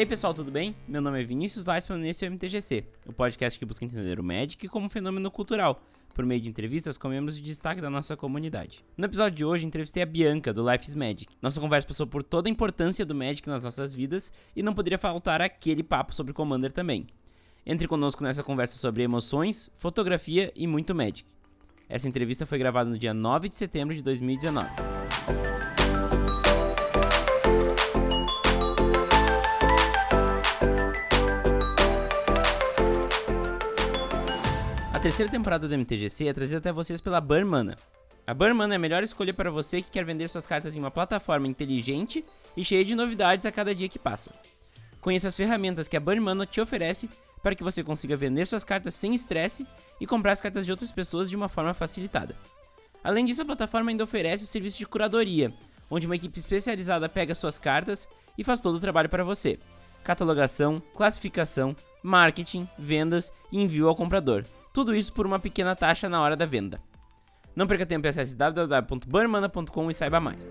E aí pessoal, tudo bem? Meu nome é Vinícius Weissman e esse é o MTGC, o podcast que busca entender o Magic como fenômeno cultural, por meio de entrevistas com membros de destaque da nossa comunidade. No episódio de hoje, entrevistei a Bianca, do Life is Magic. Nossa conversa passou por toda a importância do Magic nas nossas vidas e não poderia faltar aquele papo sobre Commander também. Entre conosco nessa conversa sobre emoções, fotografia e muito Magic. Essa entrevista foi gravada no dia 9 de setembro de 2019. A terceira temporada do MTGC é trazida até vocês pela Burn Mana. A Burn Mana é a melhor escolha para você que quer vender suas cartas em uma plataforma inteligente e cheia de novidades a cada dia que passa. Conheça as ferramentas que a Burn Mana te oferece para que você consiga vender suas cartas sem estresse e comprar as cartas de outras pessoas de uma forma facilitada. Além disso, a plataforma ainda oferece o serviço de curadoria, onde uma equipe especializada pega suas cartas e faz todo o trabalho para você. Catalogação, classificação, marketing, vendas e envio ao comprador. Tudo isso por uma pequena taxa na hora da venda. Não perca tempo e acesse www.banmana.com e saiba mais.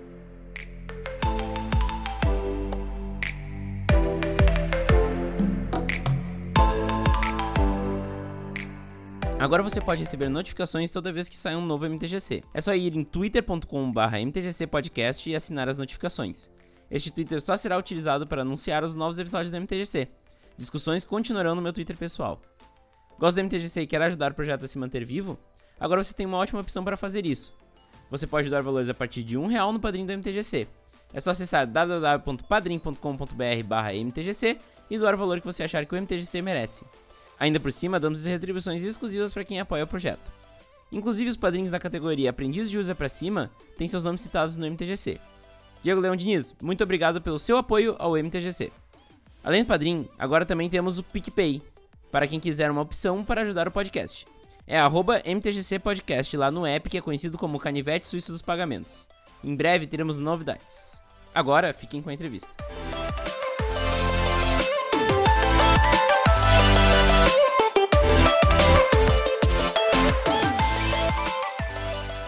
Agora você pode receber notificações toda vez que sai um novo MTGC. É só ir em twitter.com/mtgcpodcast e assinar as notificações. Este Twitter só será utilizado para anunciar os novos episódios do MTGC. Discussões continuarão no meu Twitter pessoal. Gosta do MTGC e quer ajudar o projeto a se manter vivo? Agora você tem uma ótima opção para fazer isso. Você pode doar valores a partir de um real no padrinho do MTGC. É só acessar www.padrim.com.br/mtgc e doar o valor que você achar que o MTGC merece. Ainda por cima, damos retribuições exclusivas para quem apoia o projeto. Inclusive, os padrinhos da categoria Aprendiz de Usa para Cima têm seus nomes citados no MTGC. Diego Leão Diniz, muito obrigado pelo seu apoio ao MTGC. Além do padrinho, agora também temos o PicPay, para quem quiser uma opção para ajudar o podcast. É arroba MTGC Podcast lá no app que é conhecido como Canivete Suíço dos Pagamentos. Em breve teremos novidades. Agora, fiquem com a entrevista.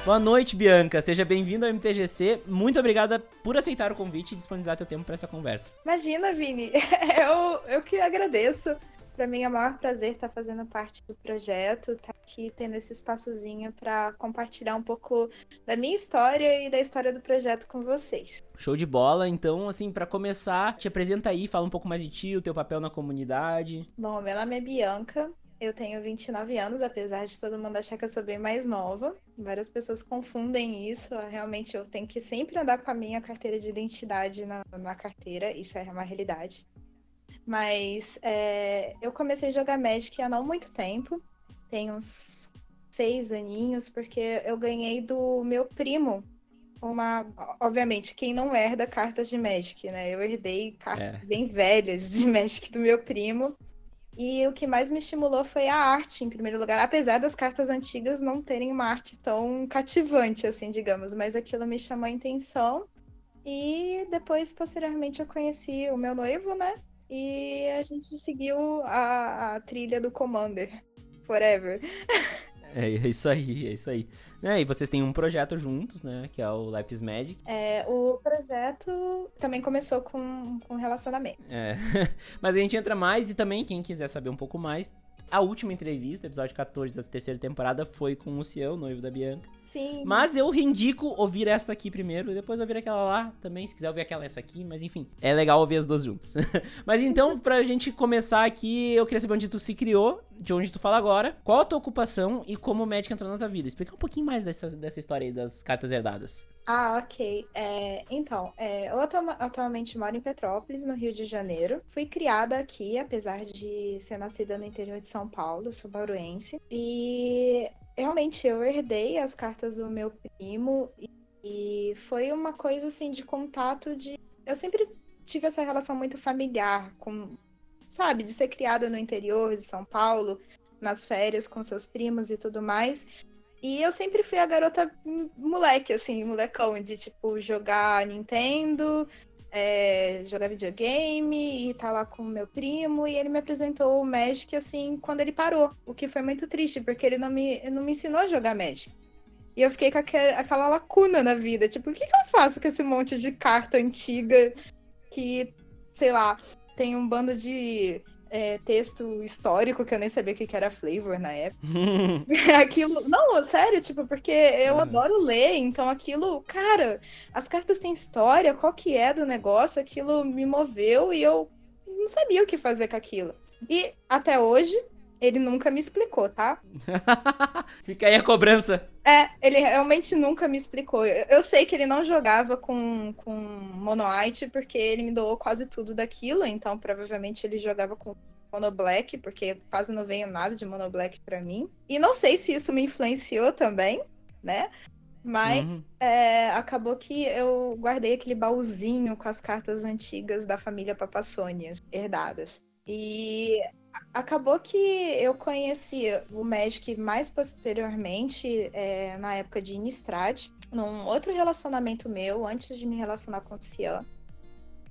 Boa noite, Bianca. Seja bem-vinda ao MTGC. Muito obrigada por aceitar o convite e disponibilizar teu tempo para essa conversa. Imagina, Vini. Eu, eu que agradeço. Para mim é o maior prazer estar fazendo parte do projeto, estar aqui tendo esse espaçozinho para compartilhar um pouco da minha história e da história do projeto com vocês. Show de bola. Então, assim, para começar, te apresenta aí, fala um pouco mais de ti, o teu papel na comunidade. Bom, meu nome é Bianca, eu tenho 29 anos, apesar de todo mundo achar que eu sou bem mais nova. Várias pessoas confundem isso. Realmente, eu tenho que sempre andar com a minha carteira de identidade na, na carteira. Isso é uma realidade. Mas é, eu comecei a jogar Magic há não muito tempo. Tem uns seis aninhos, porque eu ganhei do meu primo uma. Obviamente, quem não herda cartas de Magic, né? Eu herdei cartas é. bem velhas de Magic do meu primo. E o que mais me estimulou foi a arte, em primeiro lugar, apesar das cartas antigas não terem uma arte tão cativante, assim, digamos, mas aquilo me chamou a intenção. E depois, posteriormente, eu conheci o meu noivo, né? E a gente seguiu a, a trilha do Commander. Forever. É, é isso aí, é isso aí. É, e vocês têm um projeto juntos, né? Que é o Life is Magic. É, o projeto também começou com, com relacionamento. É. Mas a gente entra mais e também, quem quiser saber um pouco mais, a última entrevista, episódio 14 da terceira temporada, foi com o Ciel, noivo da Bianca. Sim. Mas eu indico ouvir esta aqui primeiro e depois ouvir aquela lá também, se quiser ouvir aquela essa aqui, mas enfim, é legal ouvir as duas juntas. mas então, pra gente começar aqui, eu queria saber onde tu se criou, de onde tu fala agora, qual a tua ocupação e como o médico entrou na tua vida. Explica um pouquinho mais dessa, dessa história aí das cartas herdadas. Ah, ok. É, então, é, eu atualmente moro em Petrópolis, no Rio de Janeiro. Fui criada aqui, apesar de ser nascida no interior de São Paulo, sou bauruense. E realmente eu herdei as cartas do meu primo e foi uma coisa assim de contato de. Eu sempre tive essa relação muito familiar com, sabe, de ser criada no interior de São Paulo, nas férias com seus primos e tudo mais. E eu sempre fui a garota moleque, assim, molecão, de tipo jogar Nintendo, é, jogar videogame e tá lá com meu primo. E ele me apresentou o Magic, assim, quando ele parou. O que foi muito triste, porque ele não me, não me ensinou a jogar Magic. E eu fiquei com aquela, aquela lacuna na vida. Tipo, o que, que eu faço com esse monte de carta antiga que, sei lá, tem um bando de é, texto histórico que eu nem sabia o que era flavor na época. aquilo. Não, sério, tipo, porque eu ah. adoro ler, então aquilo, cara, as cartas têm história, qual que é do negócio, aquilo me moveu e eu não sabia o que fazer com aquilo. E até hoje, ele nunca me explicou, tá? Fica aí a cobrança. É, ele realmente nunca me explicou. Eu sei que ele não jogava com, com Mono White porque ele me doou quase tudo daquilo, então provavelmente ele jogava com Mono Black, porque quase não veio nada de Mono Black pra mim. E não sei se isso me influenciou também, né? Mas uhum. é, acabou que eu guardei aquele baúzinho com as cartas antigas da família Papassônia, herdadas. E acabou que eu conheci o Magic mais posteriormente, é, na época de Innistrad, num outro relacionamento meu, antes de me relacionar com o Cian.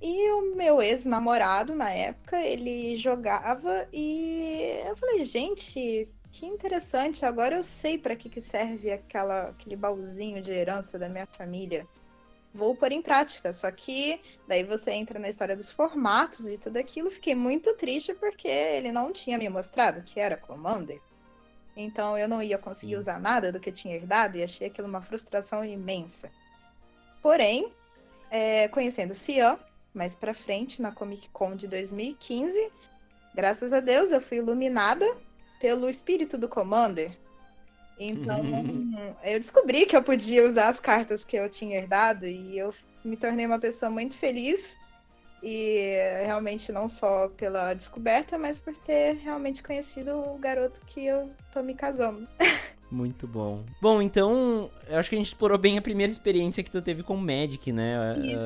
E o meu ex-namorado, na época, ele jogava e eu falei, gente, que interessante, agora eu sei para que, que serve aquela, aquele baúzinho de herança da minha família vou pôr em prática. Só que daí você entra na história dos formatos e tudo aquilo. Fiquei muito triste porque ele não tinha me mostrado que era Commander. Então eu não ia conseguir Sim. usar nada do que eu tinha herdado e achei aquilo uma frustração imensa. Porém, é, conhecendo Cian, mais pra frente, na Comic Con de 2015, graças a Deus eu fui iluminada pelo espírito do Commander. Então, eu descobri que eu podia usar as cartas que eu tinha herdado e eu me tornei uma pessoa muito feliz. E realmente não só pela descoberta, mas por ter realmente conhecido o garoto que eu tô me casando. Muito bom. Bom, então, eu acho que a gente explorou bem a primeira experiência que tu teve com o Magic, né?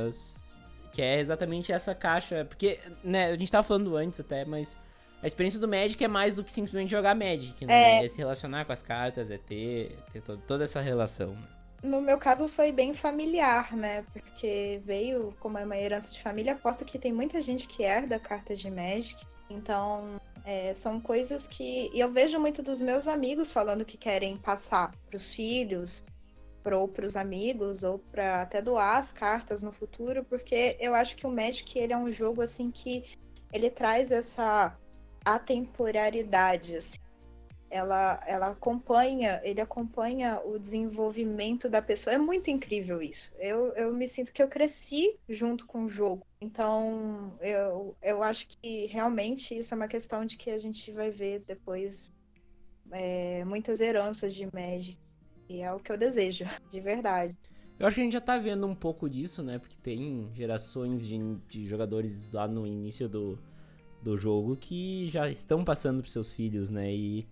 As... Que é exatamente essa caixa. Porque, né, a gente tava falando antes até, mas a experiência do Magic é mais do que simplesmente jogar Magic, né? É, é se relacionar com as cartas, é ter, ter toda essa relação. Né? No meu caso foi bem familiar, né? Porque veio como é uma herança de família, aposto que tem muita gente que herda cartas de Magic. Então, é, são coisas que. E eu vejo muito dos meus amigos falando que querem passar para os filhos, ou para os amigos, ou para até doar as cartas no futuro, porque eu acho que o Magic ele é um jogo assim que ele traz essa a temporalidade, assim. Ela, ela acompanha, ele acompanha o desenvolvimento da pessoa. É muito incrível isso. Eu, eu me sinto que eu cresci junto com o jogo. Então, eu, eu acho que realmente isso é uma questão de que a gente vai ver depois é, muitas heranças de Magic. E é o que eu desejo, de verdade. Eu acho que a gente já tá vendo um pouco disso, né? Porque tem gerações de, de jogadores lá no início do, do jogo que já estão passando pros seus filhos, né? E,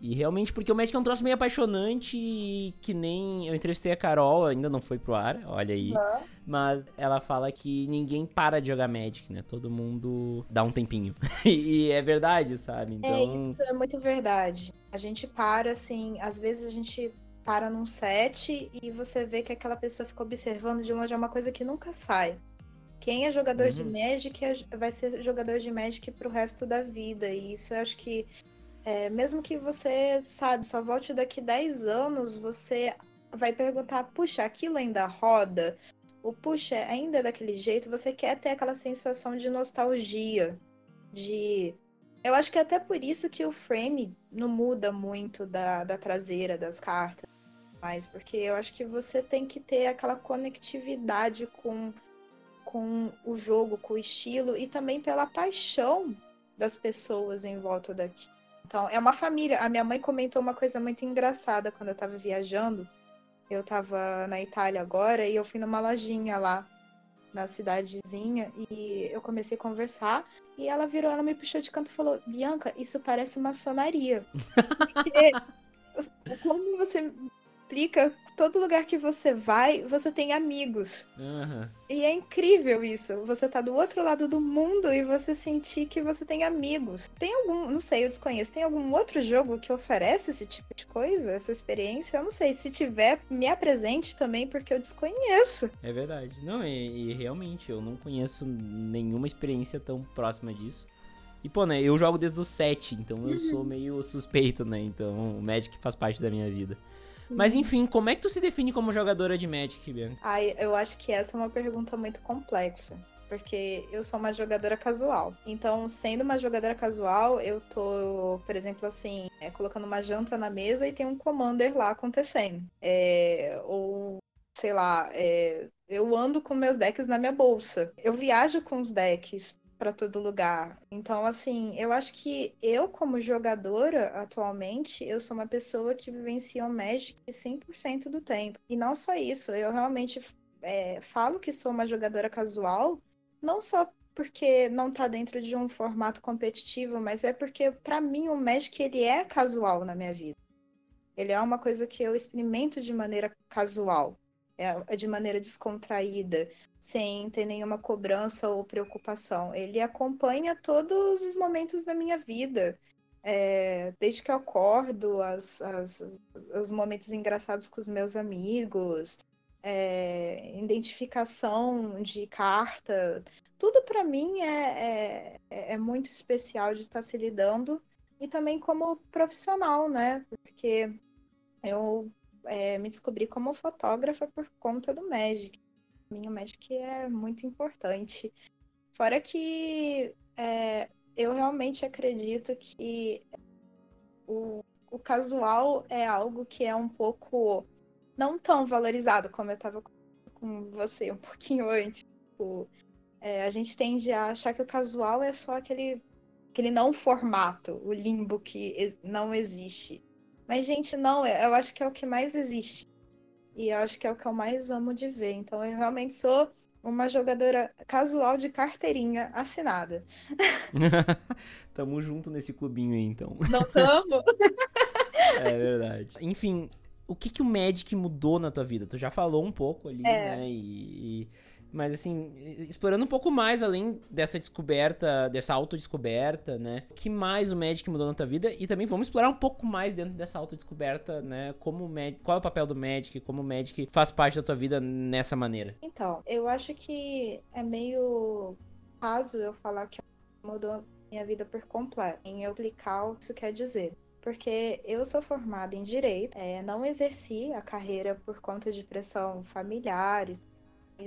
e realmente, porque o Magic é um troço meio apaixonante e que nem. Eu entrevistei a Carol, ainda não foi pro ar, olha aí. Uhum. Mas ela fala que ninguém para de jogar Magic, né? Todo mundo dá um tempinho. e é verdade, sabe? É, então... É, isso é muito verdade. A gente para, assim, às vezes a gente para num set e você vê que aquela pessoa fica observando de longe é uma coisa que nunca sai. Quem é jogador uhum. de Magic é, vai ser jogador de Magic pro resto da vida. E isso eu acho que, é, mesmo que você, sabe, só volte daqui 10 anos, você vai perguntar, puxa, aquilo ainda roda? O puxa, ainda é daquele jeito? Você quer ter aquela sensação de nostalgia, de... Eu acho que é até por isso que o frame não muda muito da, da traseira das cartas. Mas porque eu acho que você tem que ter aquela conectividade com com o jogo, com o estilo e também pela paixão das pessoas em volta daqui. Então, é uma família. A minha mãe comentou uma coisa muito engraçada quando eu estava viajando. Eu estava na Itália agora e eu fui numa lojinha lá na cidadezinha e eu comecei a conversar e ela virou, ela me puxou de canto e falou: "Bianca, isso parece maçonaria". Porque como você explica todo lugar que você vai, você tem amigos. Uhum. E é incrível isso. Você tá do outro lado do mundo e você sentir que você tem amigos. Tem algum, não sei, eu desconheço, tem algum outro jogo que oferece esse tipo de coisa, essa experiência? Eu não sei. Se tiver, me apresente também, porque eu desconheço. É verdade. Não, e, e realmente, eu não conheço nenhuma experiência tão próxima disso. E, pô, né, eu jogo desde o 7, então eu sou meio suspeito, né? Então o Magic faz parte da minha vida. Mas enfim, como é que tu se define como jogadora de Magic, Bianca? Ai, eu acho que essa é uma pergunta muito complexa. porque eu sou uma jogadora casual. Então, sendo uma jogadora casual, eu tô, por exemplo, assim, é, colocando uma janta na mesa e tem um commander lá acontecendo. É, ou, sei lá, é, eu ando com meus decks na minha bolsa. Eu viajo com os decks para todo lugar. Então, assim, eu acho que eu, como jogadora, atualmente, eu sou uma pessoa que vivencia o Magic 100% do tempo. E não só isso, eu realmente é, falo que sou uma jogadora casual, não só porque não tá dentro de um formato competitivo, mas é porque, para mim, o Magic, ele é casual na minha vida. Ele é uma coisa que eu experimento de maneira casual, é, é de maneira descontraída sem ter nenhuma cobrança ou preocupação. Ele acompanha todos os momentos da minha vida. É, desde que eu acordo, as, as, os momentos engraçados com os meus amigos, é, identificação de carta, tudo para mim é, é, é, muito especial de estar se lidando e também como profissional, né? Porque eu é, me descobri como fotógrafa por conta do Magic mim o Magic é muito importante. Fora que é, eu realmente acredito que o, o casual é algo que é um pouco não tão valorizado como eu estava com você um pouquinho antes. Tipo, é, a gente tende a achar que o casual é só aquele, aquele não formato, o limbo que não existe. Mas, gente, não, eu acho que é o que mais existe. E acho que é o que eu mais amo de ver. Então eu realmente sou uma jogadora casual de carteirinha assinada. tamo junto nesse clubinho aí, então. Não tamo? é verdade. Enfim, o que que o Magic mudou na tua vida? Tu já falou um pouco ali, é. né? E, e mas assim, explorando um pouco mais além dessa descoberta, dessa autodescoberta, né? O que mais o Magic mudou na tua vida? E também vamos explorar um pouco mais dentro dessa autodescoberta, né? Como o Magic, qual é o papel do Magic, como o Magic faz parte da tua vida nessa maneira? Então, eu acho que é meio raso eu falar que mudou minha vida por completo. Em eu explicar o que isso quer dizer porque eu sou formada em direito, é, não exerci a carreira por conta de pressão familiar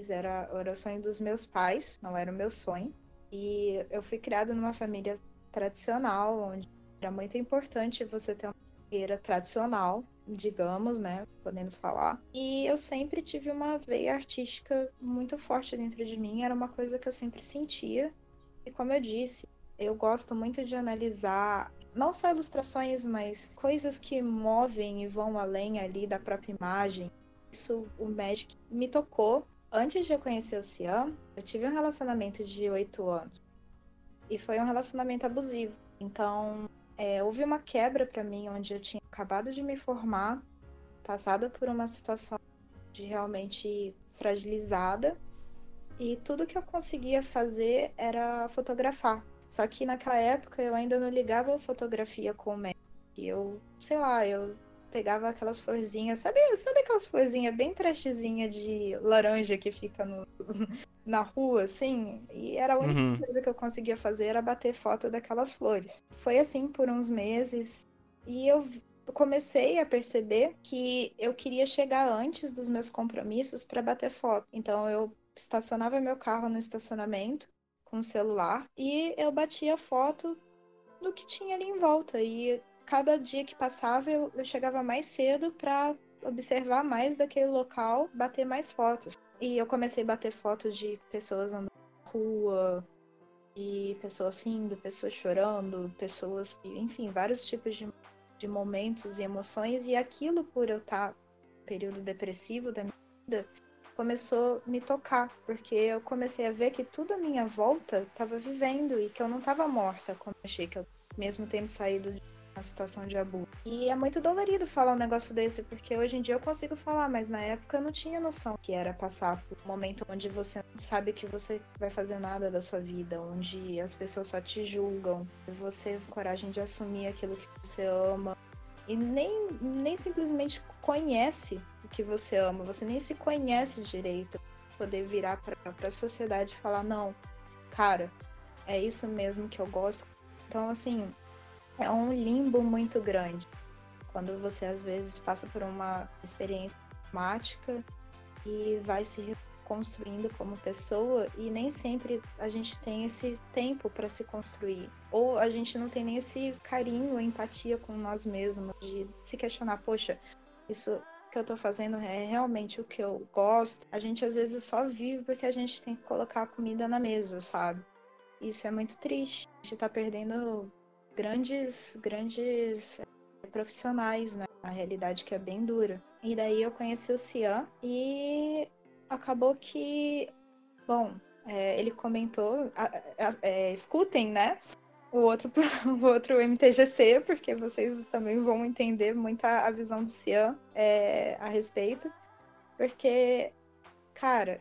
era, era o sonho dos meus pais, não era o meu sonho. E eu fui criada numa família tradicional, onde era muito importante você ter uma carreira tradicional, digamos, né, podendo falar. E eu sempre tive uma veia artística muito forte dentro de mim, era uma coisa que eu sempre sentia. E como eu disse, eu gosto muito de analisar não só ilustrações, mas coisas que movem e vão além ali da própria imagem. Isso o Magic me tocou Antes de eu conhecer o Cian, eu tive um relacionamento de oito anos. E foi um relacionamento abusivo. Então, é, houve uma quebra para mim, onde eu tinha acabado de me formar, passada por uma situação de realmente fragilizada. E tudo que eu conseguia fazer era fotografar. Só que naquela época eu ainda não ligava a fotografia com o médico. Eu, sei lá, eu pegava aquelas florzinhas, sabe, sabe aquelas florzinhas bem trashzinha de laranja que fica no, na rua, assim? E era a única uhum. coisa que eu conseguia fazer era bater foto daquelas flores. Foi assim por uns meses e eu comecei a perceber que eu queria chegar antes dos meus compromissos para bater foto. Então eu estacionava meu carro no estacionamento com o celular e eu batia foto do que tinha ali em volta. E cada dia que passava eu, eu chegava mais cedo para observar mais daquele local, bater mais fotos. E eu comecei a bater fotos de pessoas andando na rua, de pessoas rindo, pessoas chorando, pessoas, enfim, vários tipos de, de momentos e emoções. E aquilo, por eu estar no período depressivo da minha vida, começou a me tocar, porque eu comecei a ver que tudo à minha volta estava vivendo e que eu não estava morta, como achei que eu, mesmo tendo saído de uma situação de abuso. E é muito dolorido falar um negócio desse, porque hoje em dia eu consigo falar, mas na época eu não tinha noção que era passar por um momento onde você não sabe que você vai fazer nada da sua vida, onde as pessoas só te julgam, você coragem de assumir aquilo que você ama. E nem, nem simplesmente conhece o que você ama, você nem se conhece direito. Poder virar para a sociedade e falar: não, cara, é isso mesmo que eu gosto. Então, assim, é um limbo muito grande. Quando você às vezes passa por uma experiência traumática e vai se construindo como pessoa e nem sempre a gente tem esse tempo para se construir. Ou a gente não tem nem esse carinho, empatia com nós mesmos, de se questionar, poxa, isso que eu tô fazendo é realmente o que eu gosto. A gente às vezes só vive porque a gente tem que colocar a comida na mesa, sabe? Isso é muito triste. A gente tá perdendo grandes, grandes eh, profissionais, né? A realidade que é bem dura. E daí eu conheci o Cian e acabou que, bom, é, ele comentou, é, escutem, né? O outro, o outro MTGC, porque vocês também vão entender muito a, a visão do Cian é, a respeito. Porque, cara,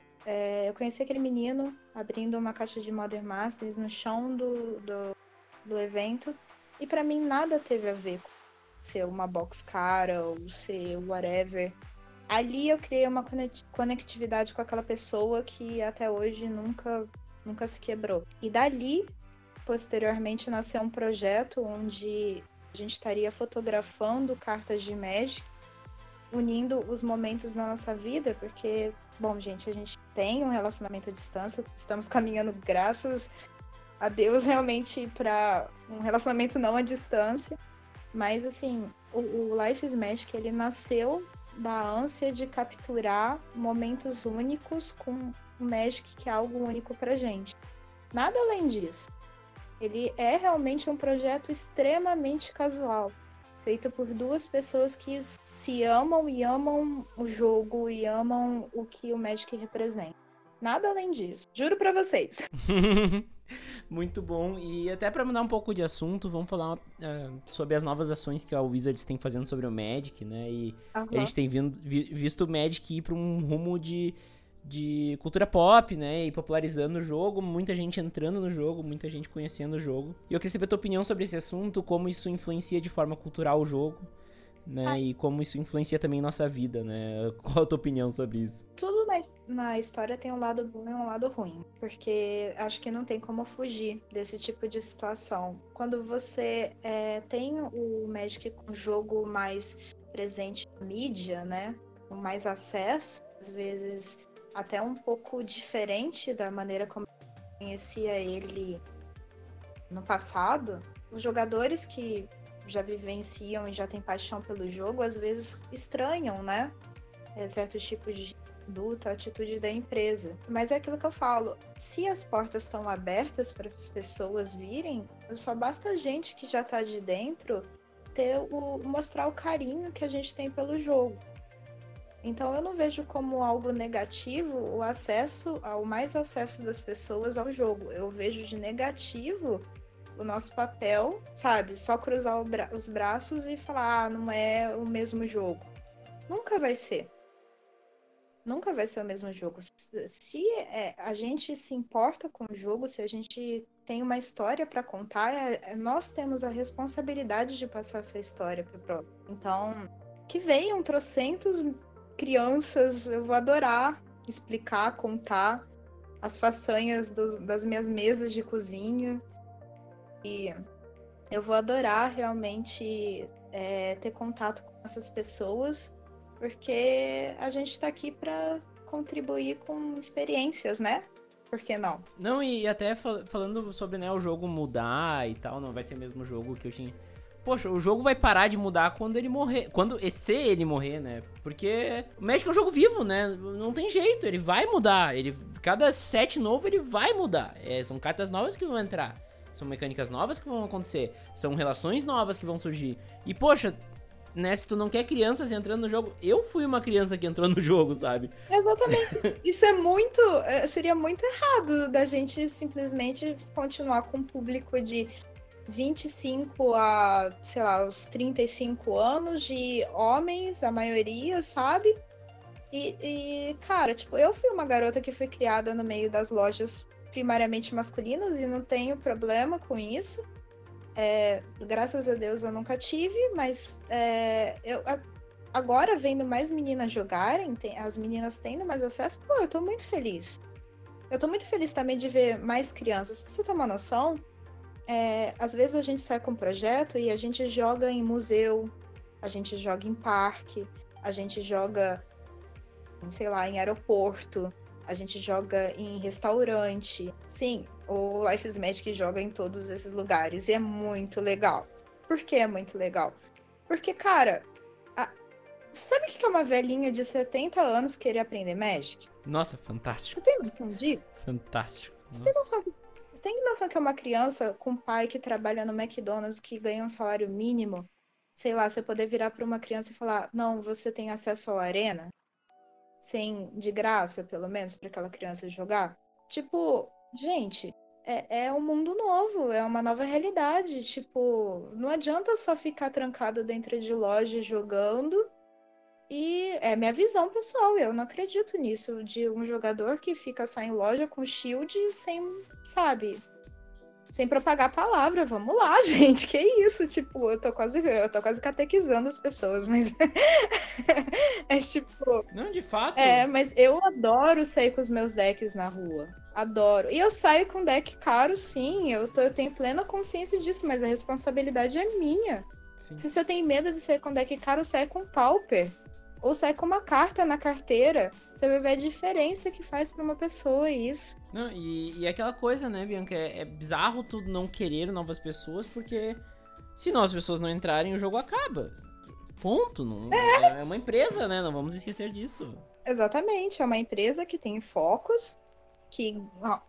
eu conheci aquele menino abrindo uma caixa de Modern Masters no chão do, do, do evento. E para mim nada teve a ver com ser uma box cara ou ser whatever ali eu criei uma conectividade com aquela pessoa que até hoje nunca, nunca se quebrou. E dali, posteriormente, nasceu um projeto onde a gente estaria fotografando cartas de Magic, unindo os momentos da nossa vida, porque, bom, gente, a gente tem um relacionamento à distância, estamos caminhando, graças a Deus, realmente para um relacionamento não à distância. Mas, assim, o, o Life is Magic, ele nasceu da ânsia de capturar momentos únicos com o Magic, que é algo único pra gente. Nada além disso. Ele é realmente um projeto extremamente casual, feito por duas pessoas que se amam e amam o jogo e amam o que o Magic representa. Nada além disso. Juro para vocês. Muito bom. E até para mudar um pouco de assunto, vamos falar uh, sobre as novas ações que a Wizards tem fazendo sobre o Magic, né? E uhum. a gente tem vindo, vi, visto o Magic ir para um rumo de, de cultura pop, né? E popularizando o jogo, muita gente entrando no jogo, muita gente conhecendo o jogo. E eu queria saber a tua opinião sobre esse assunto, como isso influencia de forma cultural o jogo né? Ah. E como isso influencia também nossa vida, né? Qual a tua opinião sobre isso? Tudo na, na história tem um lado bom e um lado ruim, porque acho que não tem como fugir desse tipo de situação. Quando você é, tem o Magic com jogo mais presente na mídia, né? Com mais acesso, às vezes até um pouco diferente da maneira como eu conhecia ele no passado, os jogadores que já vivenciam e já têm paixão pelo jogo, às vezes estranham, né? É, certos tipos de conduta, atitude da empresa. Mas é aquilo que eu falo: se as portas estão abertas para as pessoas virem, só basta a gente que já está de dentro ter o mostrar o carinho que a gente tem pelo jogo. Então eu não vejo como algo negativo o acesso ao mais acesso das pessoas ao jogo. Eu vejo de negativo o nosso papel, sabe? Só cruzar bra os braços e falar, ah, não é o mesmo jogo. Nunca vai ser. Nunca vai ser o mesmo jogo. Se é, a gente se importa com o jogo, se a gente tem uma história para contar, é, é, nós temos a responsabilidade de passar essa história para o próximo. Então, que venham trocentos crianças, eu vou adorar explicar, contar as façanhas do, das minhas mesas de cozinha, e eu vou adorar realmente é, ter contato com essas pessoas, porque a gente está aqui para contribuir com experiências, né? Por que não? Não, e até fal falando sobre né, o jogo mudar e tal, não vai ser o mesmo jogo que eu tinha. Poxa, o jogo vai parar de mudar quando ele morrer. Quando se ele morrer, né? Porque o Magic é um jogo vivo, né? Não tem jeito, ele vai mudar. Ele, cada set novo ele vai mudar. É, são cartas novas que vão entrar. São mecânicas novas que vão acontecer. São relações novas que vão surgir. E, poxa, né, se tu não quer crianças entrando no jogo, eu fui uma criança que entrou no jogo, sabe? Exatamente. Isso é muito. É, seria muito errado da gente simplesmente continuar com um público de 25 a, sei lá, os 35 anos de homens, a maioria, sabe? E, e, cara, tipo, eu fui uma garota que foi criada no meio das lojas primariamente masculinas e não tenho problema com isso. É, graças a Deus eu nunca tive, mas é, eu agora vendo mais meninas jogarem, tem, as meninas tendo mais acesso, pô, eu tô muito feliz. Eu tô muito feliz também de ver mais crianças. Pra você ter uma noção, é, às vezes a gente sai com um projeto e a gente joga em museu, a gente joga em parque, a gente joga, sei lá, em aeroporto. A gente joga em restaurante. Sim, o Life is Magic joga em todos esses lugares e é muito legal. Por que é muito legal? Porque, cara, a... sabe o que é uma velhinha de 70 anos querer aprender Magic? Nossa, fantástico. Você tem noção disso? Fantástico. Você tem noção, você tem noção que é uma criança com um pai que trabalha no McDonald's que ganha um salário mínimo? Sei lá, você poder virar para uma criança e falar: Não, você tem acesso ao Arena? Sem, de graça, pelo menos, para aquela criança jogar? Tipo, gente, é, é um mundo novo, é uma nova realidade. Tipo, não adianta só ficar trancado dentro de loja jogando e é minha visão pessoal, eu não acredito nisso, de um jogador que fica só em loja com shield sem, sabe, sem propagar a palavra. Vamos lá, gente, que isso? Tipo, eu tô quase, eu tô quase catequizando as pessoas, mas é tipo. Não, de fato. É, mas eu adoro sair com os meus decks na rua. Adoro. E eu saio com deck caro, sim. Eu, tô, eu tenho plena consciência disso, mas a responsabilidade é minha. Sim. Se você tem medo de sair com deck caro, sai com Pauper ou sai com uma carta na carteira. Você vai ver a diferença que faz para uma pessoa isso. Não, e, e aquela coisa, né, Bianca? É, é bizarro tudo não querer novas pessoas, porque se novas pessoas não entrarem, o jogo acaba. Ponto. Não, é. é uma empresa, né? Não vamos esquecer disso. Exatamente, é uma empresa que tem focos, que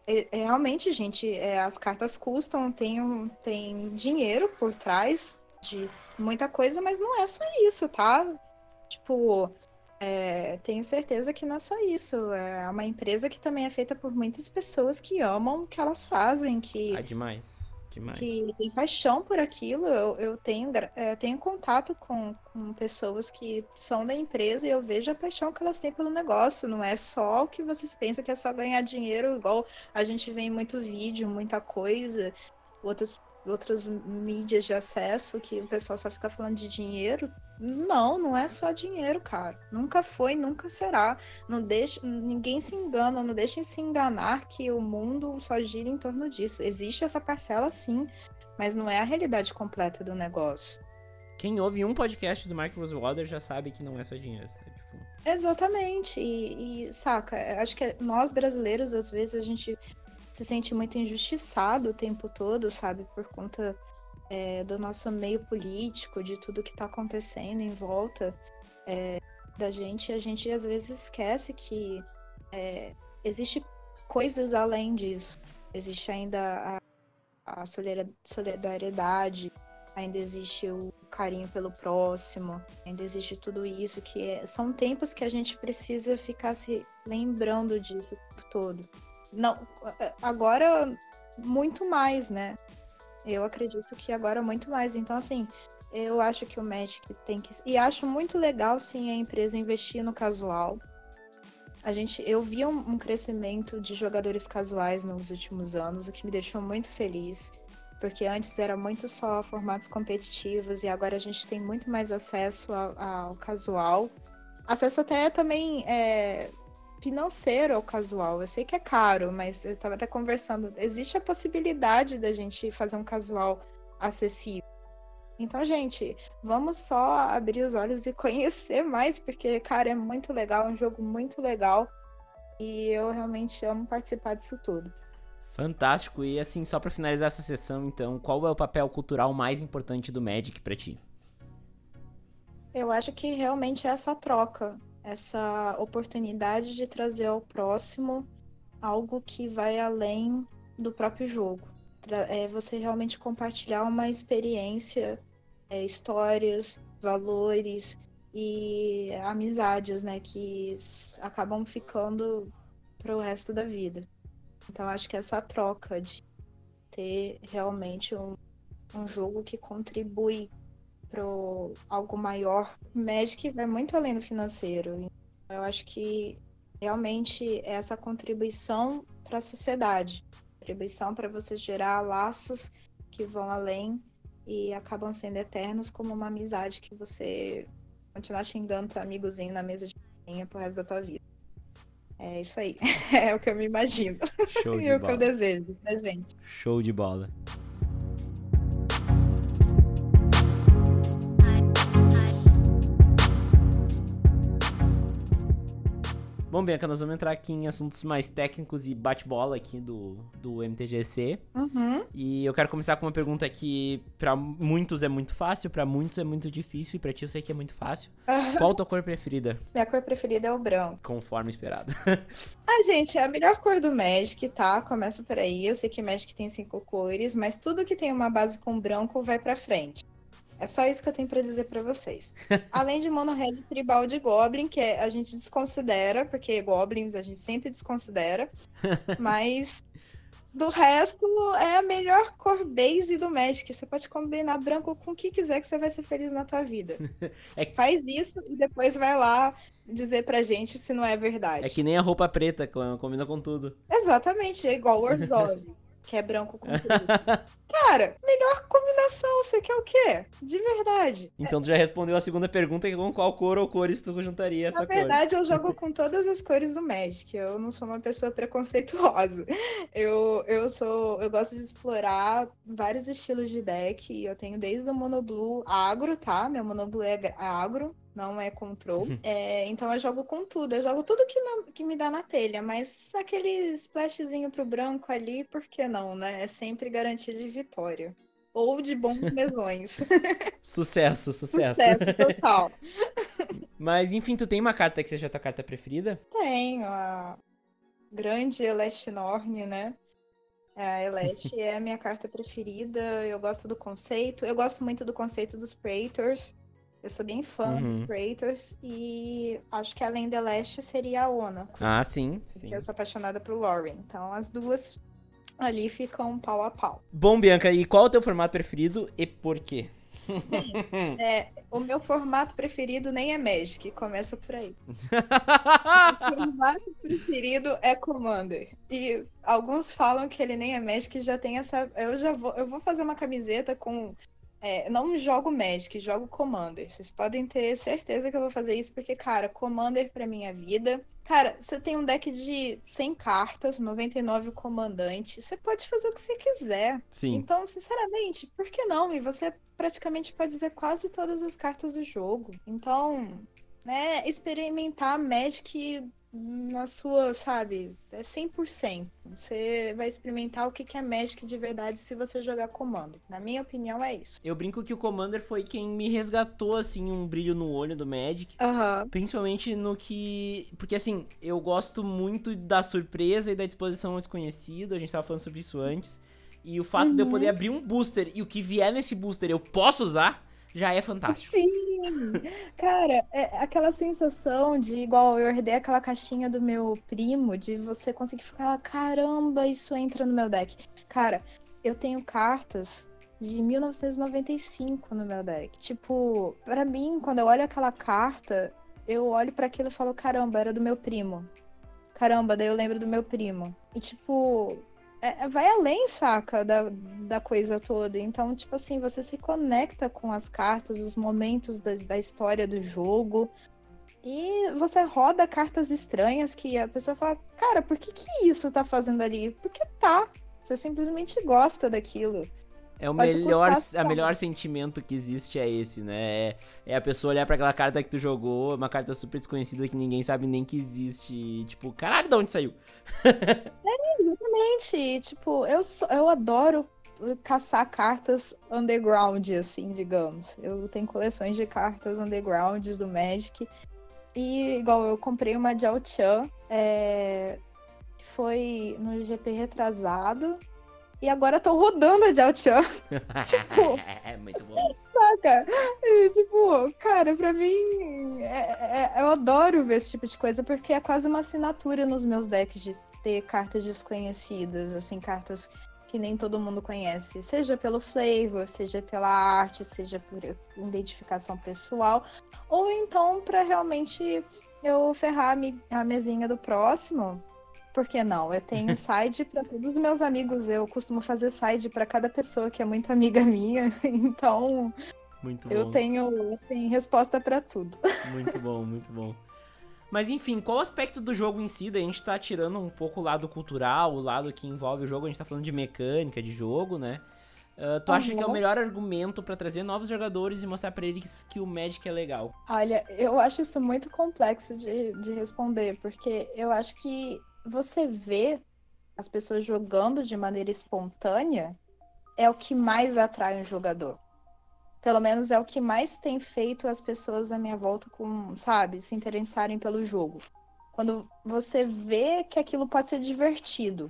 é, é, realmente, gente, é, as cartas custam, tem, tem dinheiro por trás de muita coisa, mas não é só isso, tá? Tipo, é, tenho certeza que não é só isso. É uma empresa que também é feita por muitas pessoas que amam o que elas fazem, que. Ah, demais. Demais. Que tem paixão por aquilo. Eu, eu tenho, é, tenho contato com, com pessoas que são da empresa e eu vejo a paixão que elas têm pelo negócio. Não é só o que vocês pensam que é só ganhar dinheiro, igual a gente vê em muito vídeo, muita coisa. Outros outras mídias de acesso que o pessoal só fica falando de dinheiro. Não, não é só dinheiro, cara. Nunca foi, nunca será. Não deixe, ninguém se engana, não deixem se enganar que o mundo só gira em torno disso. Existe essa parcela sim, mas não é a realidade completa do negócio. Quem ouve um podcast do Mark Rosewater já sabe que não é só dinheiro. É tipo... Exatamente. E, e, saca, acho que nós brasileiros, às vezes, a gente se sente muito injustiçado o tempo todo, sabe? Por conta é, do nosso meio político, de tudo que está acontecendo em volta é, da gente. A gente às vezes esquece que é, existe coisas além disso. Existe ainda a, a solidariedade, ainda existe o carinho pelo próximo, ainda existe tudo isso que é, são tempos que a gente precisa ficar se lembrando disso por todo. Não, agora muito mais, né? Eu acredito que agora muito mais. Então, assim, eu acho que o Magic tem que. E acho muito legal, sim, a empresa investir no casual. A gente, eu vi um, um crescimento de jogadores casuais nos últimos anos, o que me deixou muito feliz porque antes era muito só formatos competitivos e agora a gente tem muito mais acesso ao, ao casual. Acesso até também é, financeiro ao casual. Eu sei que é caro, mas eu estava até conversando. Existe a possibilidade da gente fazer um casual acessível. Então, gente, vamos só abrir os olhos e conhecer mais, porque, cara, é muito legal, é um jogo muito legal. E eu realmente amo participar disso tudo. Fantástico. E assim, só para finalizar essa sessão, então, qual é o papel cultural mais importante do Magic para ti? Eu acho que realmente é essa troca essa oportunidade de trazer ao próximo algo que vai além do próprio jogo. É você realmente compartilhar uma experiência, é, histórias, valores e amizades, né, que acabam ficando para o resto da vida. Então acho que essa troca de ter realmente um, um jogo que contribui para algo maior. Magic vai muito além do financeiro. Eu acho que realmente é essa contribuição para a sociedade, contribuição para você gerar laços que vão além e acabam sendo eternos, como uma amizade que você continuar xingando teu amigozinho na mesa de cozinha pro resto da tua vida. É isso aí. É o que eu me imagino. E o que eu desejo gente. Show de bola. Bom, Bianca, nós vamos entrar aqui em assuntos mais técnicos e bate-bola aqui do, do MTGC. Uhum. E eu quero começar com uma pergunta que pra muitos é muito fácil, pra muitos é muito difícil, e pra ti eu sei que é muito fácil. Qual a tua cor preferida? Minha cor preferida é o branco. Conforme esperado. Ah, gente, é a melhor cor do Magic, tá? Começa por aí. Eu sei que Magic tem cinco cores, mas tudo que tem uma base com branco vai pra frente. É só isso que eu tenho pra dizer pra vocês. Além de Mono Red Tribal de Goblin, que é- a gente desconsidera, porque Goblins a gente sempre desconsidera. Mas do resto é a melhor cor base do Magic. Você pode combinar branco com o que quiser que você vai ser feliz na tua vida. É que- Faz isso e depois vai lá dizer pra gente se não é verdade. É que nem a roupa preta, com- combina com tudo. Exatamente, é igual o Orzhov, que é branco com tudo. Cara, melhor combinação, você quer o quê? De verdade. Então tu já respondeu a segunda pergunta, que é com qual cor ou cores tu juntaria essa Na verdade, eu jogo com todas as cores do Magic. Eu não sou uma pessoa preconceituosa. Eu, eu sou. Eu gosto de explorar vários estilos de deck. e Eu tenho desde o Monoblue agro, tá? Meu Monoblue é gra- agro, não é control. É, então eu jogo com tudo. Eu jogo tudo que, na- que me dá na telha, mas aquele splashzinho pro branco ali, por que não, né? É sempre garantia de vitória. Ou de bons mesões. Sucesso, sucesso. Sucesso total. Mas enfim, tu tem uma carta que seja a tua carta preferida? Tenho a grande Eleste Norne, né? A Eleste é a minha carta preferida. Eu gosto do conceito. Eu gosto muito do conceito dos Praetors. Eu sou bem fã dos Uhum. Praetors. E acho que além da Eleste seria a Ona. Ah, sim, sim. Eu sou apaixonada por Lauren. Então as duas ali ficam pau a pau. Bom, Bianca, e qual é o teu formato preferido e por quê? É, o meu formato preferido nem é Magic, começa por aí. O formato preferido é Commander. E alguns falam que ele nem é Magic, já tem essa. Eu já vou, eu vou fazer uma camiseta com. É, não jogo Magic, jogo Commander. Vocês podem ter certeza que eu vou fazer isso, porque, cara, Commander pra minha vida. Cara, você tem um deck de 100 cartas, 99 comandante. Você pode fazer o que você quiser. Sim. Então, sinceramente, por que não? E você praticamente pode usar quase todas as cartas do jogo. Então, né, experimentar Magic na sua, sabe, é 100%. Você vai experimentar o que que é Magic de verdade se você jogar comando. Na minha opinião, é isso. Eu brinco que o Commander foi quem me resgatou, assim, um brilho no olho do Magic. Principalmente no que. Porque assim, eu gosto muito da surpresa e da disposição ao desconhecido. A gente tava falando sobre isso antes. E o fato de eu Uhum. poder abrir um booster e o que vier nesse booster eu posso usar, já é fantástico. Sim! Cara, é aquela sensação de igual eu herdei aquela caixinha do meu primo, de você conseguir ficar, caramba, isso entra no meu deck. Cara, eu tenho cartas de 1995 no meu deck. Tipo, pra mim, quando eu olho aquela carta, eu olho pra aquilo e falo, caramba, era do meu primo. Caramba, daí eu lembro do meu primo. E tipo, é- é- vai além, saca, da, da coisa toda. Então, tipo assim, você se conecta com as cartas, os momentos da, da história do jogo. E você roda cartas estranhas que a pessoa fala, cara, por que, que isso tá fazendo ali? Porque tá. Você simplesmente gosta daquilo. É o Pode melhor, a melhor sentimento que existe é esse, né? É, é a pessoa olhar pra aquela carta que tu jogou, uma carta super desconhecida que ninguém sabe nem que existe. E, tipo, caralho, de onde saiu? Exatamente. E, tipo, eu, eu adoro caçar cartas underground, assim, digamos. Eu tenho coleções de cartas undergrounds do Magic. E, igual, eu comprei uma Jiao Chan, é, que foi no GP retrasado. E agora tô rodando a Jiao Chan, Tipo- é muito bom. saca? E, tipo, cara, pra mim, é- é- eu adoro ver esse tipo de coisa, porque é quase uma assinatura nos meus decks de ter cartas desconhecidas, assim, cartas que nem todo mundo conhece, seja pelo flavor, seja pela arte, seja por identificação pessoal, ou então pra realmente eu ferrar a, mesinha do próximo. Por que não? Eu tenho side pra todos os meus amigos. Eu costumo fazer side pra cada pessoa que é muito amiga minha. Então, Muito bom. eu tenho, assim, resposta pra tudo. Muito bom, muito bom. Mas enfim, qual o aspecto do jogo em si? Daí a gente tá tirando um pouco o lado cultural, o lado que envolve o jogo, a gente tá falando de mecânica, de jogo, né? Uh, tu uhum. acha que é o melhor argumento para trazer novos jogadores e mostrar para eles que o Magic é legal? Olha, eu acho isso muito complexo de, de responder, porque eu acho que você vê as pessoas jogando de maneira espontânea é o que mais atrai um jogador. Pelo menos é o que mais tem feito as pessoas à minha volta com, sabe, se interessarem pelo jogo. Quando você vê que aquilo pode ser divertido.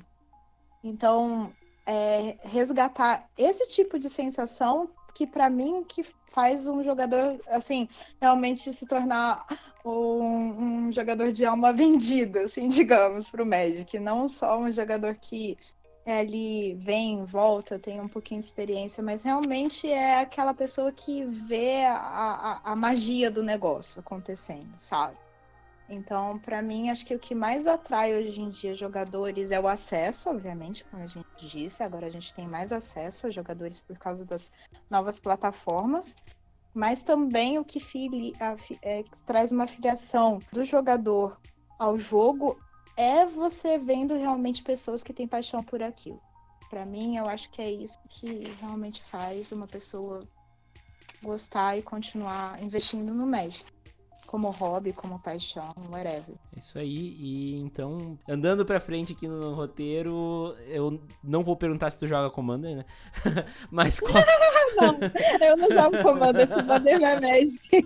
Então, é, resgatar esse tipo de sensação que para mim que faz um jogador assim realmente se tornar um, um jogador de alma vendida, assim, digamos, para o Magic, não só um jogador que ali vem, volta, tem um pouquinho de experiência, mas realmente é aquela pessoa que vê a, a, a magia do negócio acontecendo, sabe? Então, para mim, acho que o que mais atrai hoje em dia jogadores é o acesso, obviamente, como a gente disse. Agora a gente tem mais acesso a jogadores por causa das novas plataformas. Mas também o que, fili a, é, que traz uma filiação do jogador ao jogo é você vendo realmente pessoas que têm paixão por aquilo. Para mim, eu acho que é isso que realmente faz uma pessoa gostar e continuar investindo no Magic como hobby, como paixão, whatever. É isso aí, e então, andando pra frente aqui no roteiro, eu não vou perguntar se tu joga Commander, né? Mas qual... não, eu não jogo Commander, Commander é Magic.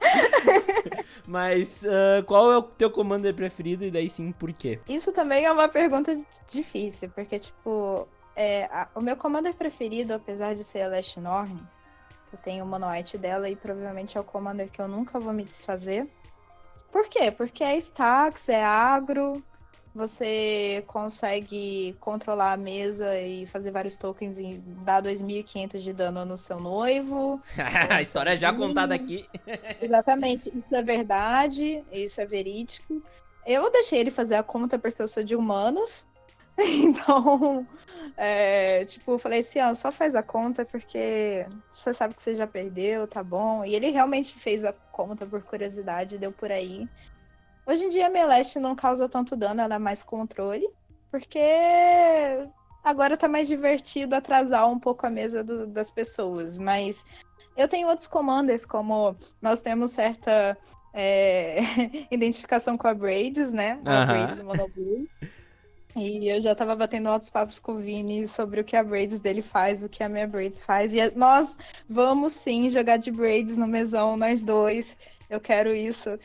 Mas uh, qual é o teu Commander preferido e daí sim, por quê? Isso também é uma pergunta difícil, porque, tipo, é, a, o meu Commander preferido, apesar de ser a Last Norn, eu tenho o Monoite dela e provavelmente é o Commander que eu nunca vou me desfazer. Por quê? Porque é stacks, é agro, você consegue controlar a mesa e fazer vários tokens e dar 2.500 de dano no seu noivo. a história já contada aqui. Exatamente, isso é verdade, isso é verídico. Eu deixei ele fazer a conta porque eu sou de humanos, então é, tipo, eu falei assim, ó, só faz a conta porque você sabe que você já perdeu, tá bom? E ele realmente fez a conta por curiosidade, deu por aí. Hoje em dia a Meleste não causa tanto dano, ela é mais controle, porque agora tá mais divertido atrasar um pouco a mesa do, das pessoas, mas eu tenho outros commanders, como nós temos certa é, identificação com a Braids, né? A Braids Monoblue. E eu já tava batendo altos papos com o Vini sobre o que a Braids dele faz, o que a minha Braids faz. E nós vamos sim jogar de Braids no mesão, nós dois. Eu quero isso.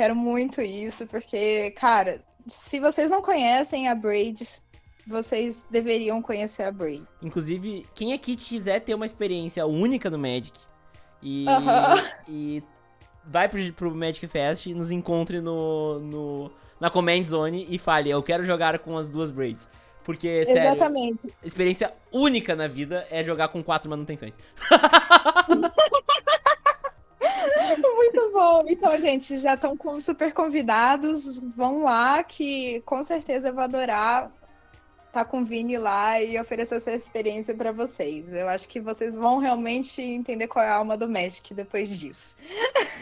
Quero muito isso, porque, cara, se vocês não conhecem a Braids, vocês deveriam conhecer a Braid. Inclusive, quem aqui quiser ter uma experiência única no Magic e, uh -huh. e vai pro, pro Magic Fest e nos encontre no, no na Command Zone e fale, eu quero jogar com as duas Braids. Porque, sério, Exatamente. experiência única na vida é jogar com quatro manutenções. Muito bom. Então, gente, já estão super convidados. Vão lá, que com certeza eu vou adorar estar tá com o Vini lá e oferecer essa experiência para vocês. Eu acho que vocês vão realmente entender qual é a alma do Magic depois disso.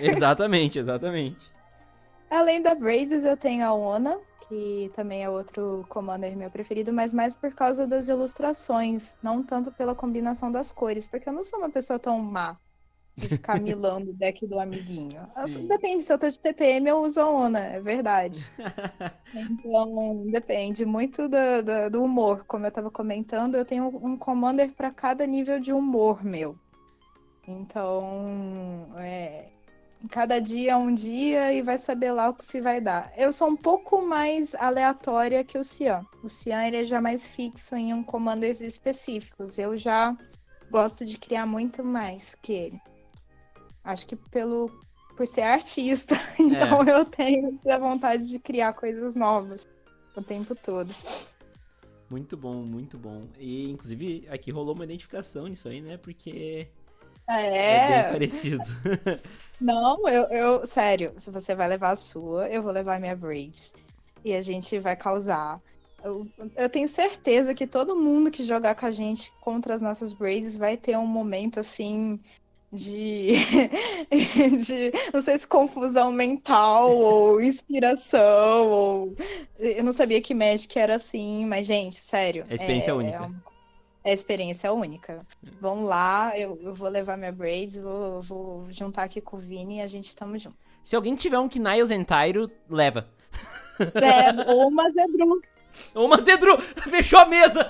Exatamente, exatamente. Além da Braids, eu tenho a Ona, que também é outro commander meu preferido, mas mais por causa das ilustrações, não tanto pela combinação das cores, porque eu não sou uma pessoa tão má de ficar milando o deck do amiguinho. Depende, se eu tô de TPM, eu uso a Ona, é verdade. então, depende muito do, do, do, humor. Como eu tava comentando, eu tenho um commander para cada nível de humor meu. Então, é, Cada dia é um dia e vai saber lá o que se vai dar. Eu sou um pouco mais aleatória que o Cian. O Cian ele é já mais fixo em um comandos específicos. Eu já gosto de criar muito mais que ele. Acho que pelo por ser artista, então é. eu tenho essa vontade de criar coisas novas o tempo todo. Muito bom, muito bom. E inclusive aqui rolou uma identificação nisso aí, né? Porque é, é bem parecido. Não, eu, eu, sério, se você vai levar a sua, eu vou levar a minha Braids. E a gente vai causar. Eu, eu, tenho certeza que todo mundo que jogar com a gente contra as nossas Braids vai ter um momento assim de, de não sei se confusão mental ou inspiração ou eu não sabia que Magic era assim, mas gente, sério, é experiência é, única. É, é experiência única. Vamos lá, eu, eu vou levar minha braids, vou, vou juntar aqui com o Vini e a gente tamo junto. Se alguém tiver um Kniles Entairo, leva. É, ou uma Zedru. Uma Zedru! Fechou a mesa!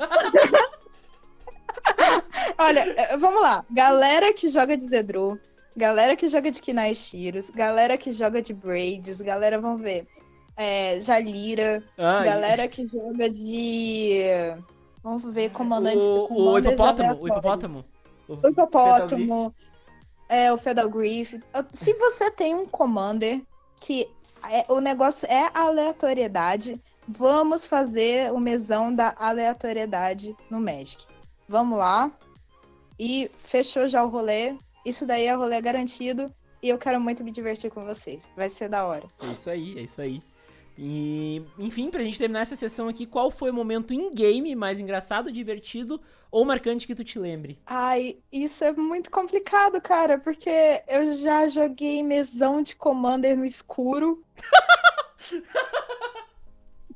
Olha, é, vamos lá. Galera que joga de Zedru, galera que joga de Kinais Tiros, galera que joga de Braids, galera, vamos ver. É, Jalira, Ai. galera que joga de. Vamos ver comandante O, o hipopótamo, o aleatórios. hipopótamo. O hipopótamo, é, o Fedalgriff. Se você tem um commander que é- o negócio é aleatoriedade, vamos fazer o mesão da aleatoriedade no Magic. Vamos lá. E fechou já o rolê. Isso daí é rolê garantido. E eu quero muito me divertir com vocês. Vai ser da hora. É isso aí, é isso aí. E, enfim, pra gente terminar essa sessão aqui, qual foi o momento in-game mais engraçado, divertido ou marcante que tu te lembre? Ai, isso é muito complicado, cara, porque eu já joguei mesão de Commander no escuro.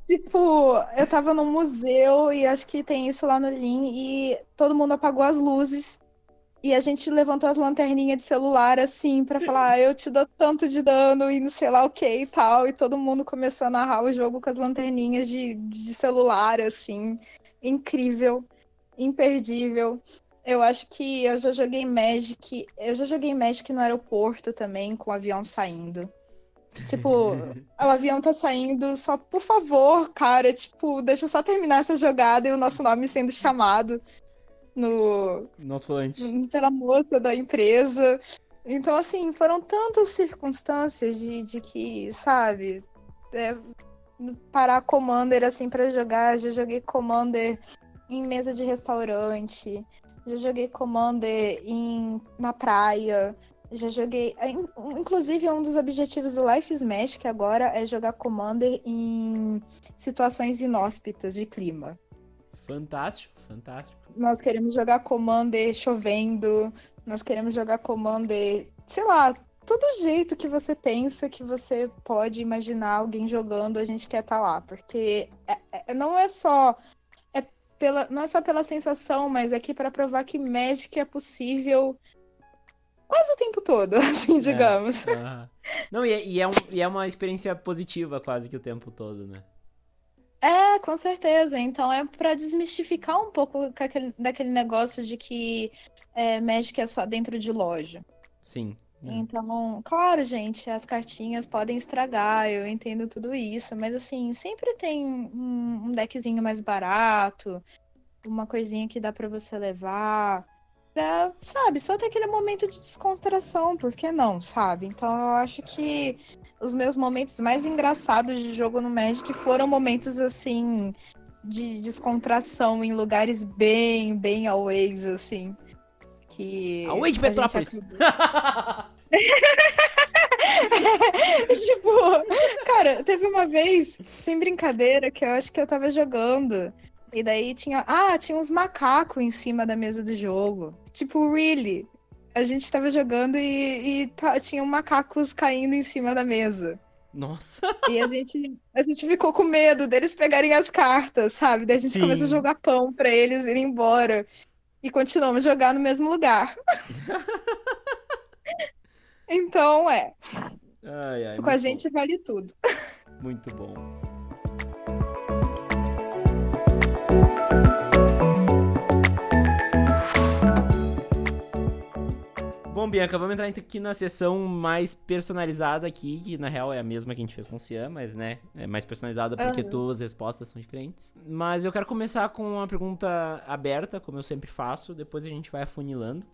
tipo, eu tava num museu e acho que tem isso lá no Lean e todo mundo apagou as luzes. E a gente levantou as lanterninhas de celular assim pra falar, "Ah, eu te dou tanto de dano e não sei lá o que e tal. E todo mundo começou a narrar o jogo com as lanterninhas de, de celular, assim. Incrível, imperdível. Eu acho que eu já joguei Magic. Eu já joguei Magic no aeroporto também, com o avião saindo. Tipo, o avião tá saindo, só por favor, cara, tipo, deixa eu só terminar essa jogada e o nosso nome sendo chamado no, No pela moça da empresa. Então, assim, foram tantas circunstâncias de, de que, sabe, é, parar Commander assim pra jogar. Já joguei Commander em mesa de restaurante, já joguei Commander em, na praia. Já joguei. in- Inclusive, um dos objetivos do Life is Magic agora é jogar Commander em situações inóspitas de clima. Fantástico, fantástico. Nós queremos jogar Commander chovendo, nós queremos jogar Commander, sei lá, todo jeito que você pensa que você pode imaginar alguém jogando, a gente quer estar lá, porque é- é- não é só é pela, não é só pela sensação, mas é aqui para provar que Magic é possível quase o tempo todo, assim, digamos. Aham. Não, e é, e é um- e é uma experiência positiva quase que o tempo todo, né? É, com certeza. Então é pra desmistificar um pouco com aquele- daquele negócio de que é, Magic é só dentro de loja. Sim. É. Então, claro, gente, as cartinhas podem estragar, eu entendo tudo isso, mas assim, sempre tem um, um deckzinho mais barato, uma coisinha que dá pra você levar, pra, sabe, só ter aquele momento de descontração, por que não, sabe? Então eu acho que os meus momentos mais engraçados de jogo no Magic foram momentos assim de descontração em lugares bem, bem always, assim. Que Away de Petrópolis! tipo, cara, teve uma vez, sem brincadeira, que eu acho que eu tava jogando. E daí tinha. Ah, tinha uns macacos em cima da mesa do jogo. Tipo, really? A gente tava jogando e, e tá- tinham macacos caindo em cima da mesa. Nossa! E a gente, a gente ficou com medo deles pegarem as cartas, sabe? Daí a gente Sim. começou a jogar pão pra eles irem embora. E continuamos a jogar no mesmo lugar. então, é. Ai, ai, Com a gente vale tudo. bom, Muito bom. Bom, Bianca, vamos entrar aqui na sessão mais personalizada aqui, que na real é a mesma que a gente fez com o Cian, mas né, é mais personalizada porque Aham. tuas respostas são diferentes. Mas eu quero começar com uma pergunta aberta, como eu sempre faço, depois a gente vai afunilando.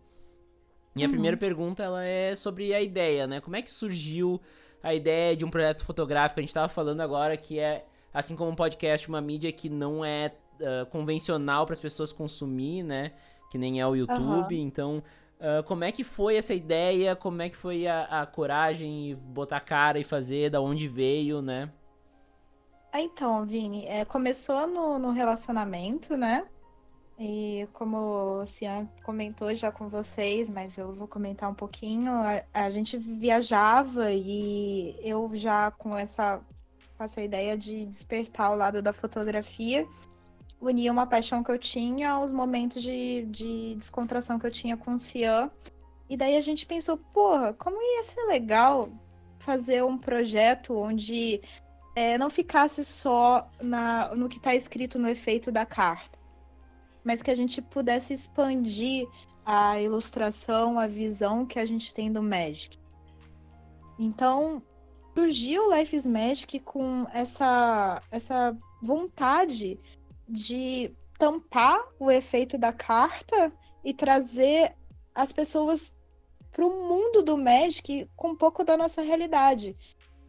E a Uhum. primeira pergunta, ela é sobre a ideia, né? Como é que surgiu a ideia de um projeto fotográfico? A gente tava falando agora que é, assim como um podcast, uma mídia que não é ah, convencional para as pessoas consumir, né? Que nem é o YouTube. Então, ah, como é que foi essa ideia? Como é que foi a, a coragem, botar a cara e fazer? Da onde veio, né? Ah, Então, Vini, é, começou no, no relacionamento, né? E como o Cian comentou já com vocês, mas eu vou comentar um pouquinho, a, a gente viajava e eu já com essa, com essa ideia de despertar o lado da fotografia, unia uma paixão que eu tinha aos momentos de, de descontração que eu tinha com o Cian. E daí a gente pensou, porra, como ia ser legal fazer um projeto onde é, não ficasse só na, no que está escrito no efeito da carta, mas que a gente pudesse expandir a ilustração, a visão que a gente tem do Magic. Então, surgiu Life is Magic com essa, essa vontade de tampar o efeito da carta e trazer as pessoas para o mundo do Magic com um pouco da nossa realidade.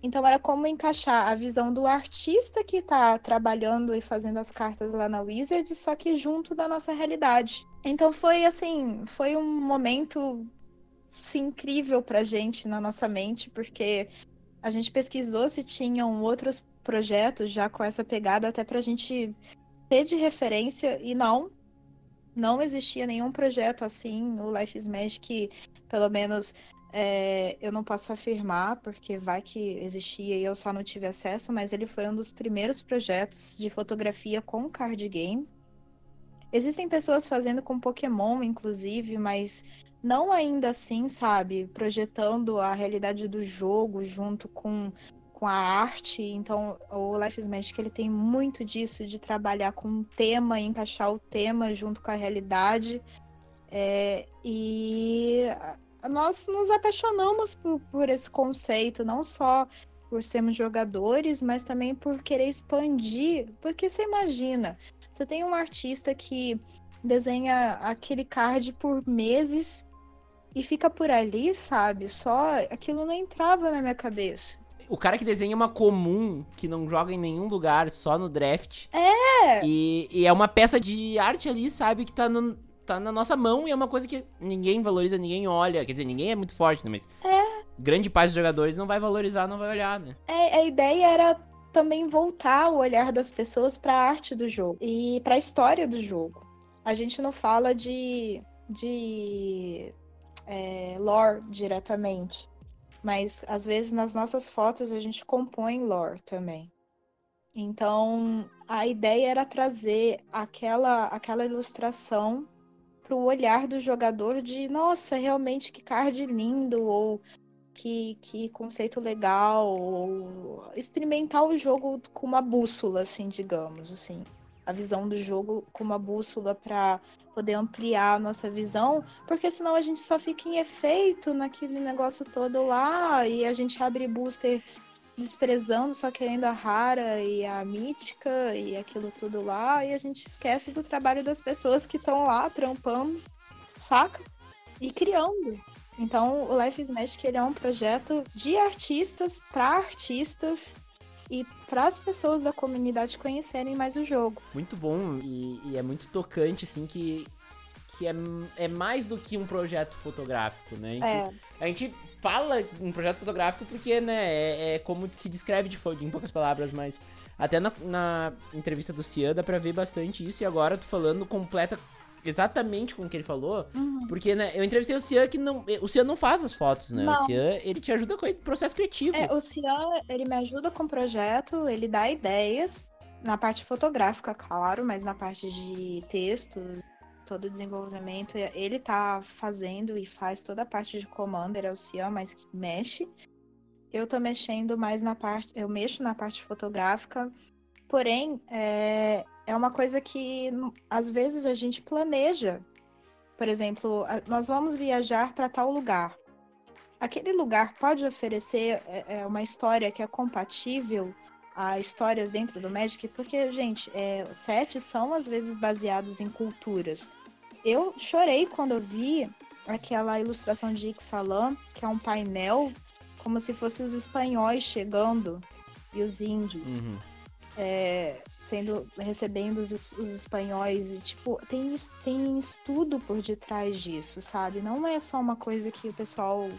Então era como encaixar a visão do artista que está trabalhando e fazendo as cartas lá na Wizard, só que junto da nossa realidade. Então foi assim, foi um momento sim, incrível pra gente na nossa mente, porque a gente pesquisou se tinham outros projetos já com essa pegada até pra gente ter de referência e não, não existia nenhum projeto assim. O Life is Magic, pelo menos é, eu não posso afirmar, porque vai que existia e eu só não tive acesso, mas ele foi um dos primeiros projetos de fotografia com card game. Existem pessoas fazendo com Pokémon, inclusive, mas não ainda assim, sabe? Projetando a realidade do jogo junto com com a arte. Então, o Life is Magic ele tem muito disso de trabalhar com um tema, encaixar o tema junto com a realidade. É, e nós nos apaixonamos por, por esse conceito, não só por sermos jogadores, mas também por querer expandir. Porque você imagina, você tem um artista que desenha aquele card por meses e fica por ali, sabe? Só aquilo não entrava na minha cabeça o cara que desenha uma comum que não joga em nenhum lugar, só no draft. É! E, e é uma peça de arte ali, sabe, que tá, no, tá na nossa mão e é uma coisa que ninguém valoriza, ninguém olha. Quer dizer, ninguém é muito forte, né? Mas. É. Grande parte dos jogadores não vai valorizar, não vai olhar, né? É, a ideia era também voltar o olhar das pessoas para a arte do jogo e para a história do jogo. A gente não fala de, de é, lore diretamente. Mas às vezes nas nossas fotos a gente compõe lore também. Então a ideia era trazer aquela, aquela ilustração para o olhar do jogador de nossa, realmente que card lindo, ou que, que conceito legal, ou experimentar o jogo com uma bússola, assim, digamos, assim a visão do jogo com uma bússola para poder ampliar a nossa visão, porque senão a gente só fica em efeito naquele negócio todo lá e a gente abre booster desprezando, só querendo a rara e a mítica e aquilo tudo lá, e a gente esquece do trabalho das pessoas que estão lá trampando, saca? E criando. Então, o Life is Magic ele é um projeto de artistas para artistas e para as pessoas da comunidade conhecerem mais o jogo. Muito bom e, e é muito tocante, assim, que, que é, é mais do que um projeto fotográfico, né? A gente, é. a gente fala um projeto fotográfico porque, né, é, é como se descreve de, em poucas palavras, mas até na, na entrevista do Cian dá pra ver bastante isso e agora tô falando completa exatamente com o que ele falou, uhum. porque, né, eu entrevistei o Cian que não, o Cian não faz as fotos, né? Não. O Cian, ele te ajuda com o processo criativo. É, o Cian, ele me ajuda com o projeto, ele dá ideias na parte fotográfica, claro, mas na parte de textos, todo o desenvolvimento, ele tá fazendo e faz toda a parte de commander, é o Cian, mas que mexe. Eu tô mexendo mais na parte, eu mexo na parte fotográfica, porém, é, é uma coisa que às vezes a gente planeja. Por exemplo, nós vamos viajar para tal lugar. Aquele lugar pode oferecer é, é, uma história que é compatível a histórias dentro do Magic, porque, gente, é, sets são às vezes baseados em culturas. Eu chorei quando eu vi aquela ilustração de Ixalan, que é um painel como se fossem os espanhóis chegando e os índios. Uhum é, sendo recebendo os, os espanhóis e tipo tem tem estudo por detrás disso sabe? Não é só uma coisa que o pessoal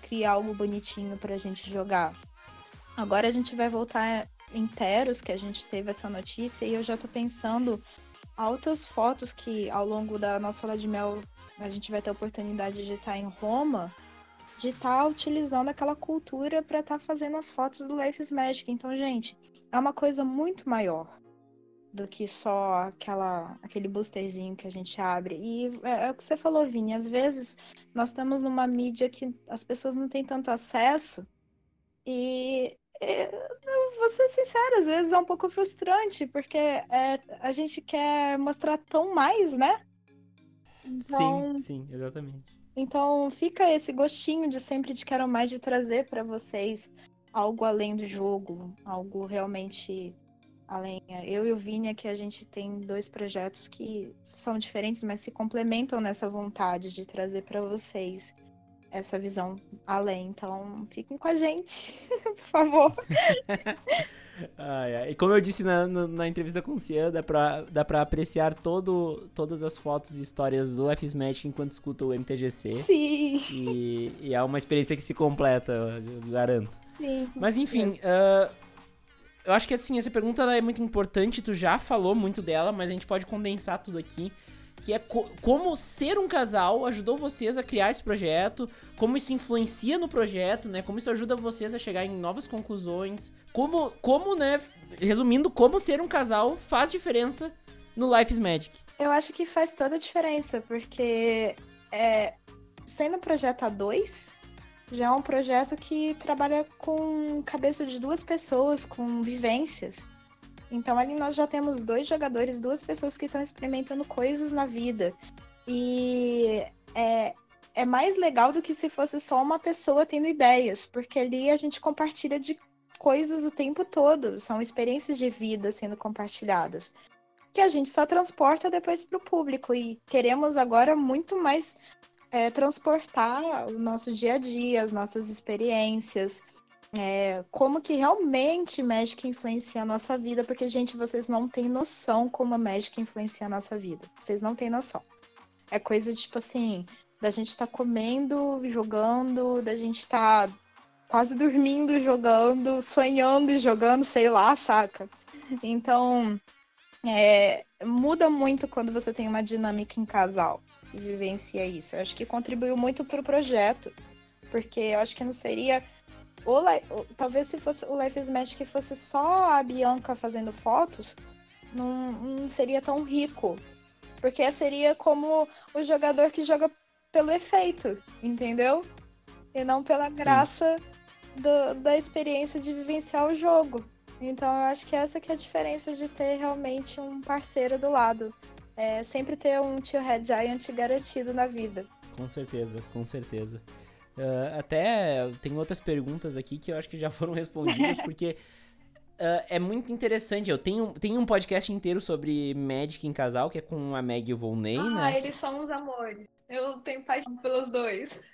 cria algo bonitinho para a gente jogar. Agora a gente vai voltar em Teros que a gente teve essa notícia e eu já tô pensando altas fotos que ao longo da nossa lua de mel a gente vai ter a oportunidade de estar em Roma de estar tá utilizando aquela cultura para estar tá fazendo as fotos do Life is Magic. Então, gente, é uma coisa muito maior do que só aquela, aquele boosterzinho que a gente abre. E é, é, o que você falou, Vini, às vezes nós estamos numa mídia que as pessoas não têm tanto acesso e é, vou ser sincera, às vezes é um pouco frustrante, porque é, a gente quer mostrar tão mais, né? Então, sim, sim, exatamente. Então fica esse gostinho de sempre de quero mais de trazer para vocês algo além do jogo, algo realmente além. Eu e o Vini aqui a gente tem dois projetos que são diferentes, mas se complementam nessa vontade de trazer para vocês essa visão além. Então, fiquem com a gente, por favor. ai, ai. E como eu disse na, na, na, entrevista com o Cian, dá pra, dá pra apreciar todo, todas as fotos e histórias do Life Match enquanto escuta o MTGC. Sim. E, e é uma experiência que se completa, eu garanto. Sim. Mas enfim, uh, eu acho que assim, essa pergunta é muito importante, tu já falou muito dela, mas a gente pode condensar tudo aqui que é co como ser um casal ajudou vocês a criar esse projeto, como isso influencia no projeto, né? Como isso ajuda vocês a chegar em novas conclusões, como, como, né? Resumindo, como ser um casal faz diferença no Life is Magic. Eu acho que faz toda a diferença, porque é, sendo um projeto a dois, já é um projeto que trabalha com cabeça de duas pessoas, com vivências. Então ali nós já temos dois jogadores, duas pessoas que estão experimentando coisas na vida. E é, é mais legal do que se fosse só uma pessoa tendo ideias, porque ali a gente compartilha de coisas o tempo todo, são experiências de vida sendo compartilhadas, que a gente só transporta depois para o público. E queremos agora muito mais é, transportar o nosso dia a dia, as nossas experiências, é, como que realmente Magic influencia a nossa vida, porque, gente, vocês não têm noção como a Magic influencia a nossa vida. Vocês não têm noção. É coisa, tipo assim, da gente estar tá comendo, jogando, da gente estar tá quase dormindo, jogando, sonhando e jogando, sei lá, saca? Então, é, muda muito quando você tem uma dinâmica em casal e vivencia isso. Eu acho que contribuiu muito pro projeto, porque eu acho que não seria o, talvez se fosse o Life is Magic que fosse só a Bianca fazendo fotos, não, não seria tão rico. Porque seria como o jogador que joga pelo efeito, entendeu? E não pela graça do, da experiência de vivenciar o jogo. Então eu acho que essa que é a diferença de ter realmente um parceiro do lado. É sempre ter um tio Red Giant garantido na vida. Com certeza, com certeza. Uh, até tem outras perguntas aqui que eu acho que já foram respondidas, porque uh, é muito interessante. Eu tenho, tenho um podcast inteiro sobre Magic em casal, que é com a Meg e o Volney, ah, né? Ah, eles são os amores. Eu tenho paixão pelos dois.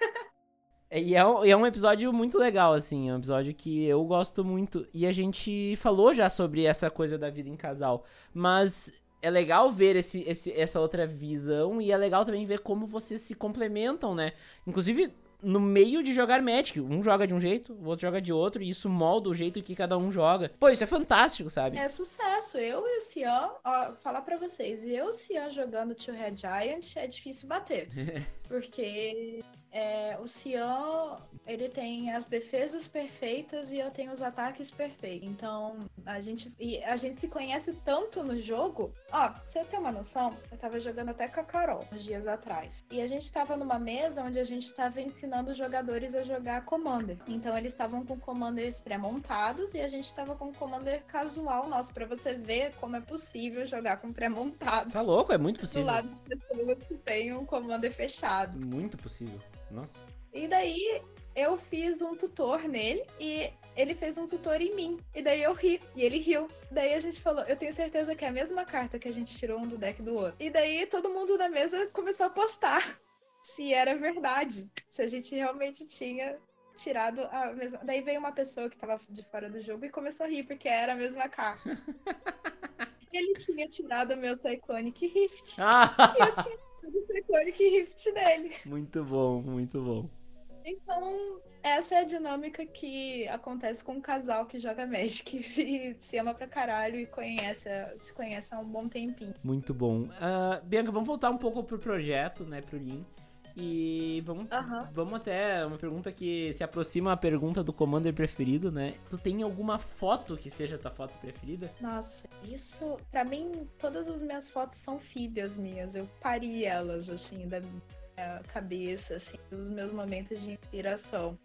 E é, um, é um episódio muito legal, assim, é um episódio que eu gosto muito. E a gente falou já sobre essa coisa da vida em casal. Mas é legal ver esse, esse, essa outra visão e é legal também ver como vocês se complementam, né? Inclusive, no meio de jogar Magic. Um joga de um jeito, o outro joga de outro, e isso molda o jeito que cada um joga. Pô, isso é fantástico, sabe? É sucesso. Eu e o Cian, ó, falar para vocês, eu e o Cian jogando Tio Red Giant é difícil bater. porque é, o Cian, ele tem as defesas perfeitas e eu tenho os ataques perfeitos. Então, a gente, e a gente se conhece tanto no jogo. Ó, você ter uma noção, eu tava jogando até com a Carol uns dias atrás. E a gente tava numa mesa onde a gente tava ensinando os jogadores a jogar Commander. Então, eles estavam com commanders pré-montados e a gente tava com Commander casual nosso, para você ver como é possível jogar com pré-montado. Tá louco, é muito possível. Do lado de pessoas que tem um Commander fechado. Muito possível. Nossa. E daí eu fiz um tutor nele e ele fez um tutor em mim. E daí eu ri. E ele riu. Daí a gente falou, eu tenho certeza que é a mesma carta que a gente tirou um do deck do outro. E daí todo mundo na mesa começou a postar se era verdade. Se a gente realmente tinha tirado a mesma. Daí veio uma pessoa que tava de fora do jogo e começou a rir, porque era a mesma carta. ele tinha tirado o meu Cyclonic Rift. Ah! E eu tinha do Cyclonic Rift dele. Muito bom, muito bom. Então, essa é a dinâmica que acontece com um casal que joga Magic e se ama pra caralho e conhece, se conhece há um bom tempinho. Muito bom. Uh, Bianca, vamos voltar um pouco pro projeto, né, pro Lean. E vamos, vamos até uma pergunta que se aproxima a pergunta do Commander preferido, né? Tu tem alguma foto que seja tua foto preferida? Nossa, isso, pra mim, todas as minhas fotos são filhas minhas. Eu pari elas, assim, da minha cabeça, assim, dos meus momentos de inspiração.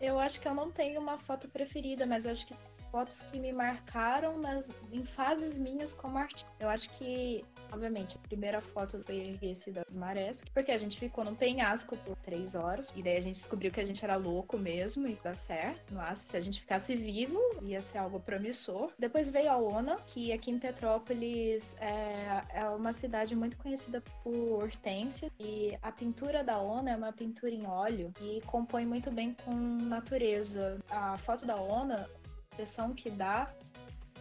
Eu acho que eu não tenho uma foto preferida, mas eu acho que fotos que me marcaram nas, em fases minhas como artista. Eu acho que, obviamente, a primeira foto foi esse das marés, porque a gente ficou no penhasco por três horas, e daí a gente descobriu que a gente era louco mesmo e dá certo. Nossa, se a gente ficasse vivo, ia ser algo promissor. Depois veio a ONA, que aqui em Petrópolis é, é uma cidade muito conhecida por hortênsia, e a pintura da ONA é uma pintura em óleo e compõe muito bem com natureza. A foto da ONA impressão que dá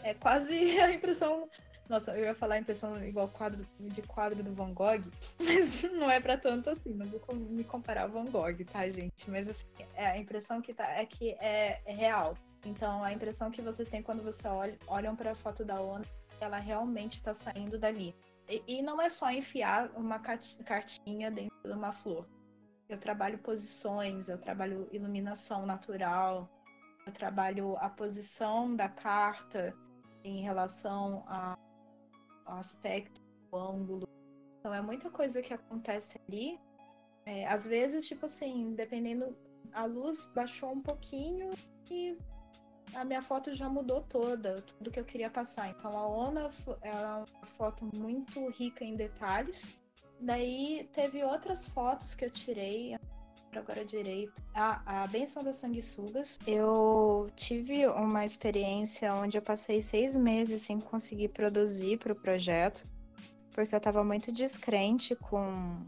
é quase a impressão. Nossa, eu ia falar impressão igual quadro de quadro do Van Gogh, mas não é para tanto assim, não vou me comparar ao Van Gogh, tá, gente? Mas assim, é a impressão que tá é que é, é real. Então, a impressão que vocês têm quando você olha, olham para a foto da ONU, ela realmente está saindo dali. E, e, não é só enfiar uma cartinha dentro de uma flor. Eu trabalho posições, eu trabalho iluminação natural, eu trabalho a posição da carta em relação a, ao aspecto, o ângulo. Então é muita coisa que acontece ali. É, às vezes, tipo assim, dependendo, a luz baixou um pouquinho e a minha foto já mudou toda, tudo que eu queria passar. Então a Ona é uma foto muito rica em detalhes. Daí teve outras fotos que eu tirei, agora direito. a a benção das sanguessugas. Eu tive uma experiência onde eu passei seis meses sem conseguir produzir para o projeto, porque eu estava muito descrente com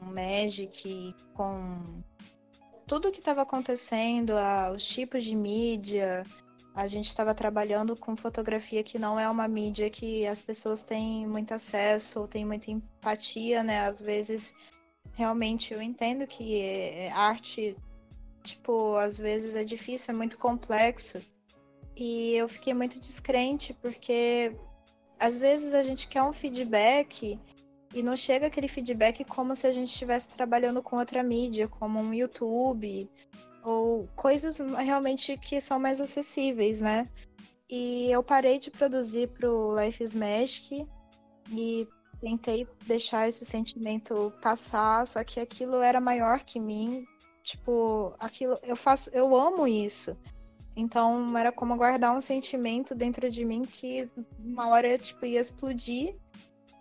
o Magic, com tudo que estava acontecendo, os tipos de mídia. A gente estava trabalhando com fotografia que não é uma mídia que as pessoas têm muito acesso ou têm muita empatia, né? Às vezes realmente eu entendo que é, arte, tipo, às vezes é difícil, é muito complexo. E eu fiquei muito descrente, porque às vezes a gente quer um feedback e não chega aquele feedback como se a gente estivesse trabalhando com outra mídia, como um YouTube, ou coisas realmente que são mais acessíveis, né? E eu parei de produzir pro Life is Magic e tentei deixar esse sentimento passar, só que aquilo era maior que mim. Tipo, aquilo eu faço, eu amo isso. Então era como guardar um sentimento dentro de mim que uma hora tipo ia explodir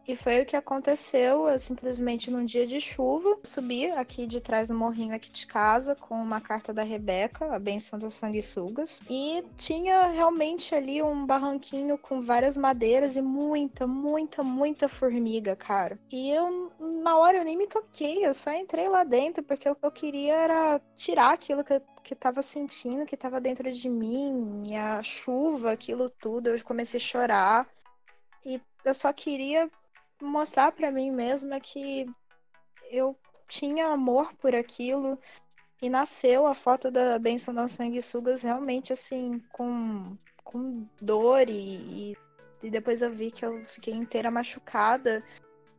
e foi o que aconteceu. Eu simplesmente num dia de chuva subi aqui de trás do morrinho aqui de casa com uma carta da Rebeca, a benção das sanguessugas, e tinha realmente ali um barranquinho com várias madeiras e muita, muita, muita formiga, cara. E eu na hora eu nem me toquei, eu só entrei lá dentro porque o que eu queria era tirar aquilo que eu que tava sentindo, que tava dentro de mim, a chuva, aquilo tudo, eu comecei a chorar. E eu só queria mostrar para mim mesma que eu tinha amor por aquilo e nasceu a foto da benção das sanguessugas realmente assim com, com dor e, e depois eu vi que eu fiquei inteira machucada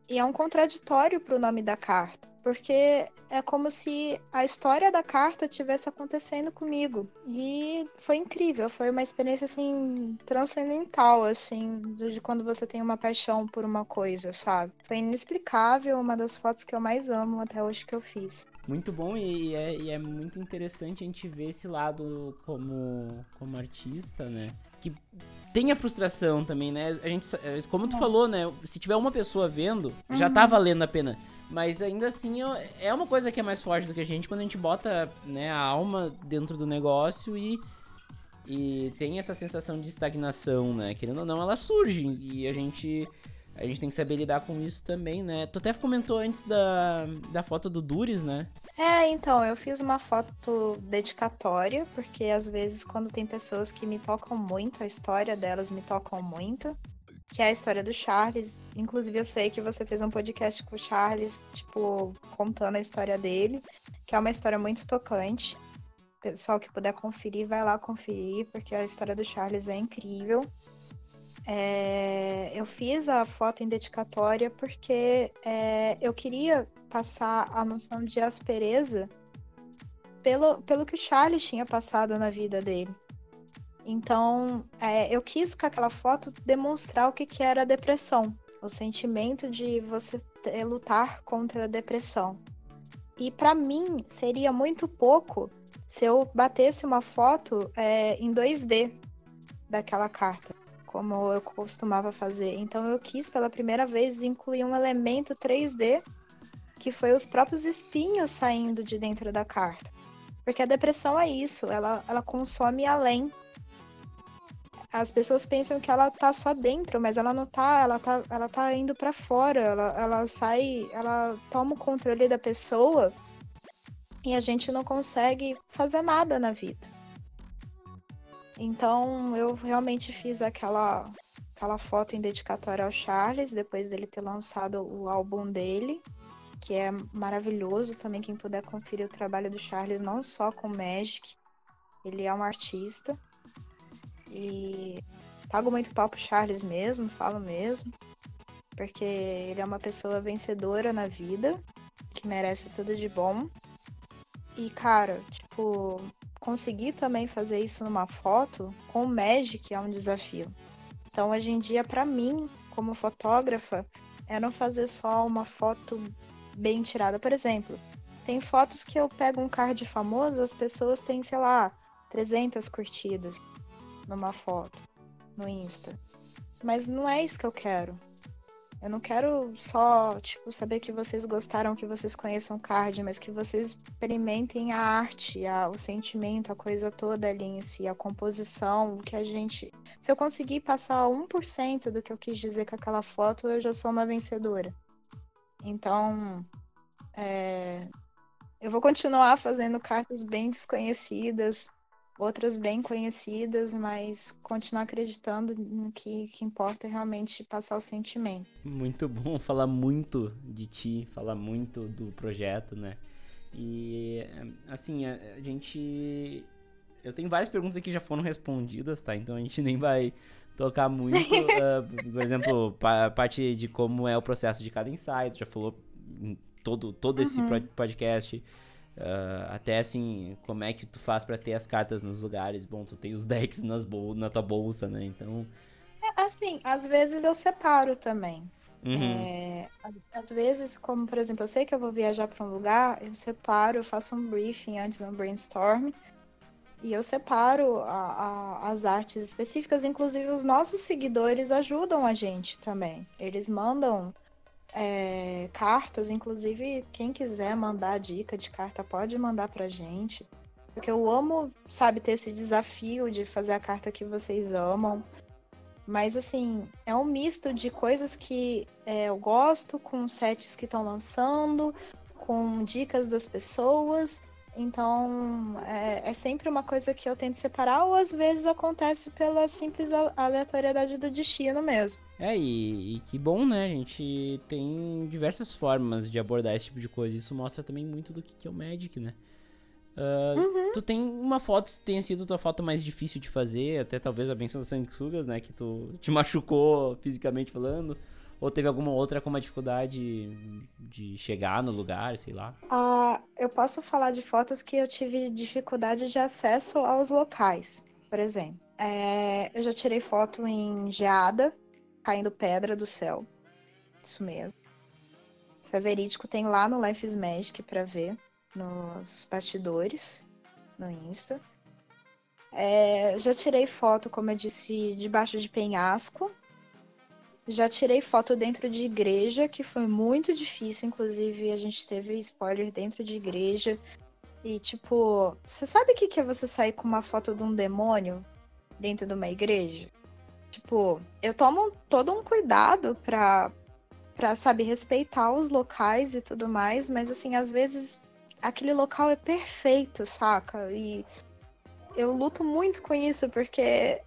e é um contraditório pro nome da carta porque é como se a história da carta tivesse acontecendo comigo. E foi incrível, foi uma experiência assim transcendental assim, de quando você tem uma paixão por uma coisa, sabe? Foi inexplicável, uma das fotos que eu mais amo até hoje que eu fiz. Muito bom e é, e é muito interessante a gente ver esse lado como, como artista, né? Que tem a frustração também, né? A gente, como tu é. falou, né? Se tiver uma pessoa vendo, uhum. já tá valendo a pena. Mas ainda assim é uma coisa que é mais forte do que a gente quando a gente bota né, a alma dentro do negócio e, e tem essa sensação de estagnação, né? Querendo ou não, ela surge e a gente. A gente tem que saber lidar com isso também, né? Tu até comentou antes da, da foto do Dures, né? É, então, eu fiz uma foto dedicatória, porque às vezes quando tem pessoas que me tocam muito, a história delas me tocam muito que é a história do Charles. Inclusive, eu sei que você fez um podcast com o Charles, tipo, contando a história dele, que é uma história muito tocante. Pessoal que puder conferir, vai lá conferir, porque a história do Charles é incrível. É, eu fiz a foto em dedicatória porque é, eu queria passar a noção de aspereza pelo, pelo que o Charles tinha passado na vida dele. Então, é, eu quis com aquela foto demonstrar o que, que era a depressão, o sentimento de você ter, lutar contra a depressão. E para mim seria muito pouco se eu batesse uma foto é, em 2D daquela carta, como eu costumava fazer. Então eu quis pela primeira vez incluir um elemento 3D que foi os próprios espinhos saindo de dentro da carta. Porque a depressão é isso, ela, ela consome além as pessoas pensam que ela tá só dentro, mas ela não tá, ela tá, ela tá indo para fora, ela, ela sai, ela toma o controle da pessoa e a gente não consegue fazer nada na vida. Então eu realmente fiz aquela, aquela foto em dedicatória ao Charles, depois dele ter lançado o álbum dele, que é maravilhoso também, quem puder conferir o trabalho do Charles, não só com Magic, ele é um artista. E pago muito pau pro Charles mesmo, falo mesmo. Porque ele é uma pessoa vencedora na vida, que merece tudo de bom. E, cara, tipo, conseguir também fazer isso numa foto com Magic é um desafio. Então, hoje em dia, para mim, como fotógrafa, é não fazer só uma foto bem tirada. Por exemplo, tem fotos que eu pego um card famoso, as pessoas têm, sei lá, 300 curtidas numa foto no Insta. Mas não é isso que eu quero. Eu não quero só, tipo, saber que vocês gostaram, que vocês conheçam o card, mas que vocês experimentem a arte, a, o sentimento, a coisa toda ali em si, a composição, o que a gente. Se eu conseguir passar 1% do que eu quis dizer com aquela foto, eu já sou uma vencedora. Então, é... eu vou continuar fazendo cartas bem desconhecidas, outras bem conhecidas, mas continuar acreditando no que, que importa é realmente passar o sentimento. Muito bom falar muito de ti, falar muito do projeto, né? E assim, a, a gente. Eu tenho várias perguntas aqui que já foram respondidas, tá? Então a gente nem vai tocar muito. uh, por exemplo, a parte de como é o processo de cada tu já falou em todo, todo esse uhum. podcast. Uh, até assim, como é que tu faz para ter as cartas nos lugares? Bom, tu tem os decks nas bol na tua bolsa, né? Então. É, assim, às vezes eu separo também. Uhum. É, às, às, vezes, como por exemplo, eu sei que eu vou viajar para um lugar, eu separo, eu faço um briefing antes um brainstorm. E eu separo a, a, as artes específicas, inclusive os nossos seguidores ajudam a gente também. Eles mandam é, cartas, inclusive quem quiser mandar dica de carta pode mandar pra gente. Porque eu amo, sabe, ter esse desafio de fazer a carta que vocês amam. Mas assim, é um misto de coisas que é, eu gosto, com sets que estão lançando, com dicas das pessoas. Então, é, é, sempre uma coisa que eu tento separar, ou às vezes acontece pela simples aleatoriedade do destino mesmo. É, e, e, que bom, né? A gente tem diversas formas de abordar esse tipo de coisa. Isso mostra também muito do que é o Magic, né? Uh, uhum. Tu tem uma foto que tenha sido tua foto mais difícil de fazer, até talvez a benção das sanguessugas, né? Que tu te machucou fisicamente falando. Ou teve alguma outra com uma dificuldade de chegar no lugar, sei lá? Ah, eu posso falar de fotos que eu tive dificuldade de acesso aos locais, por exemplo. É, eu já tirei foto em geada, caindo pedra do céu. Isso mesmo. Isso é verídico, tem lá no Life is Magic pra ver, nos bastidores, no Insta. É, já tirei foto, como eu disse, debaixo de penhasco, já tirei foto dentro de igreja, que foi muito difícil. Inclusive, a gente teve spoiler dentro de igreja. E, tipo, você sabe o que é você sair com uma foto de um demônio dentro de uma igreja? Tipo, eu tomo todo um cuidado pra, pra saber respeitar os locais e tudo mais, mas, assim, às vezes aquele local é perfeito, saca? E eu luto muito com isso, porque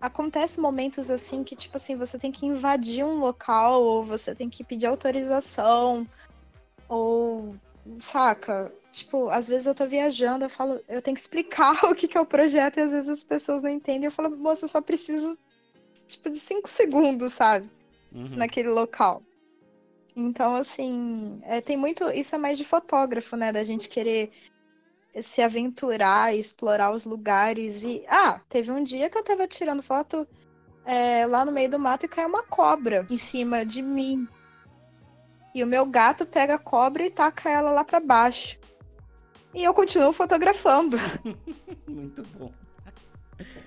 acontece momentos assim que, tipo assim, você tem que invadir um local, ou você tem que pedir autorização, ou saca? Tipo, às vezes eu tô viajando, eu falo, eu tenho que explicar o que, que é o projeto, e às vezes as pessoas não entendem. Eu falo, moça, eu só preciso tipo, de cinco segundos, sabe? Uhum. Naquele local. Então, assim, é, tem muito. Isso é mais de fotógrafo, né? Da gente querer se aventurar, explorar os lugares. E. Ah, teve um dia que eu tava tirando foto é, lá no meio do mato e caiu uma cobra em cima de mim. E o meu gato pega a cobra e taca ela lá para baixo. E eu continuo fotografando. Muito bom.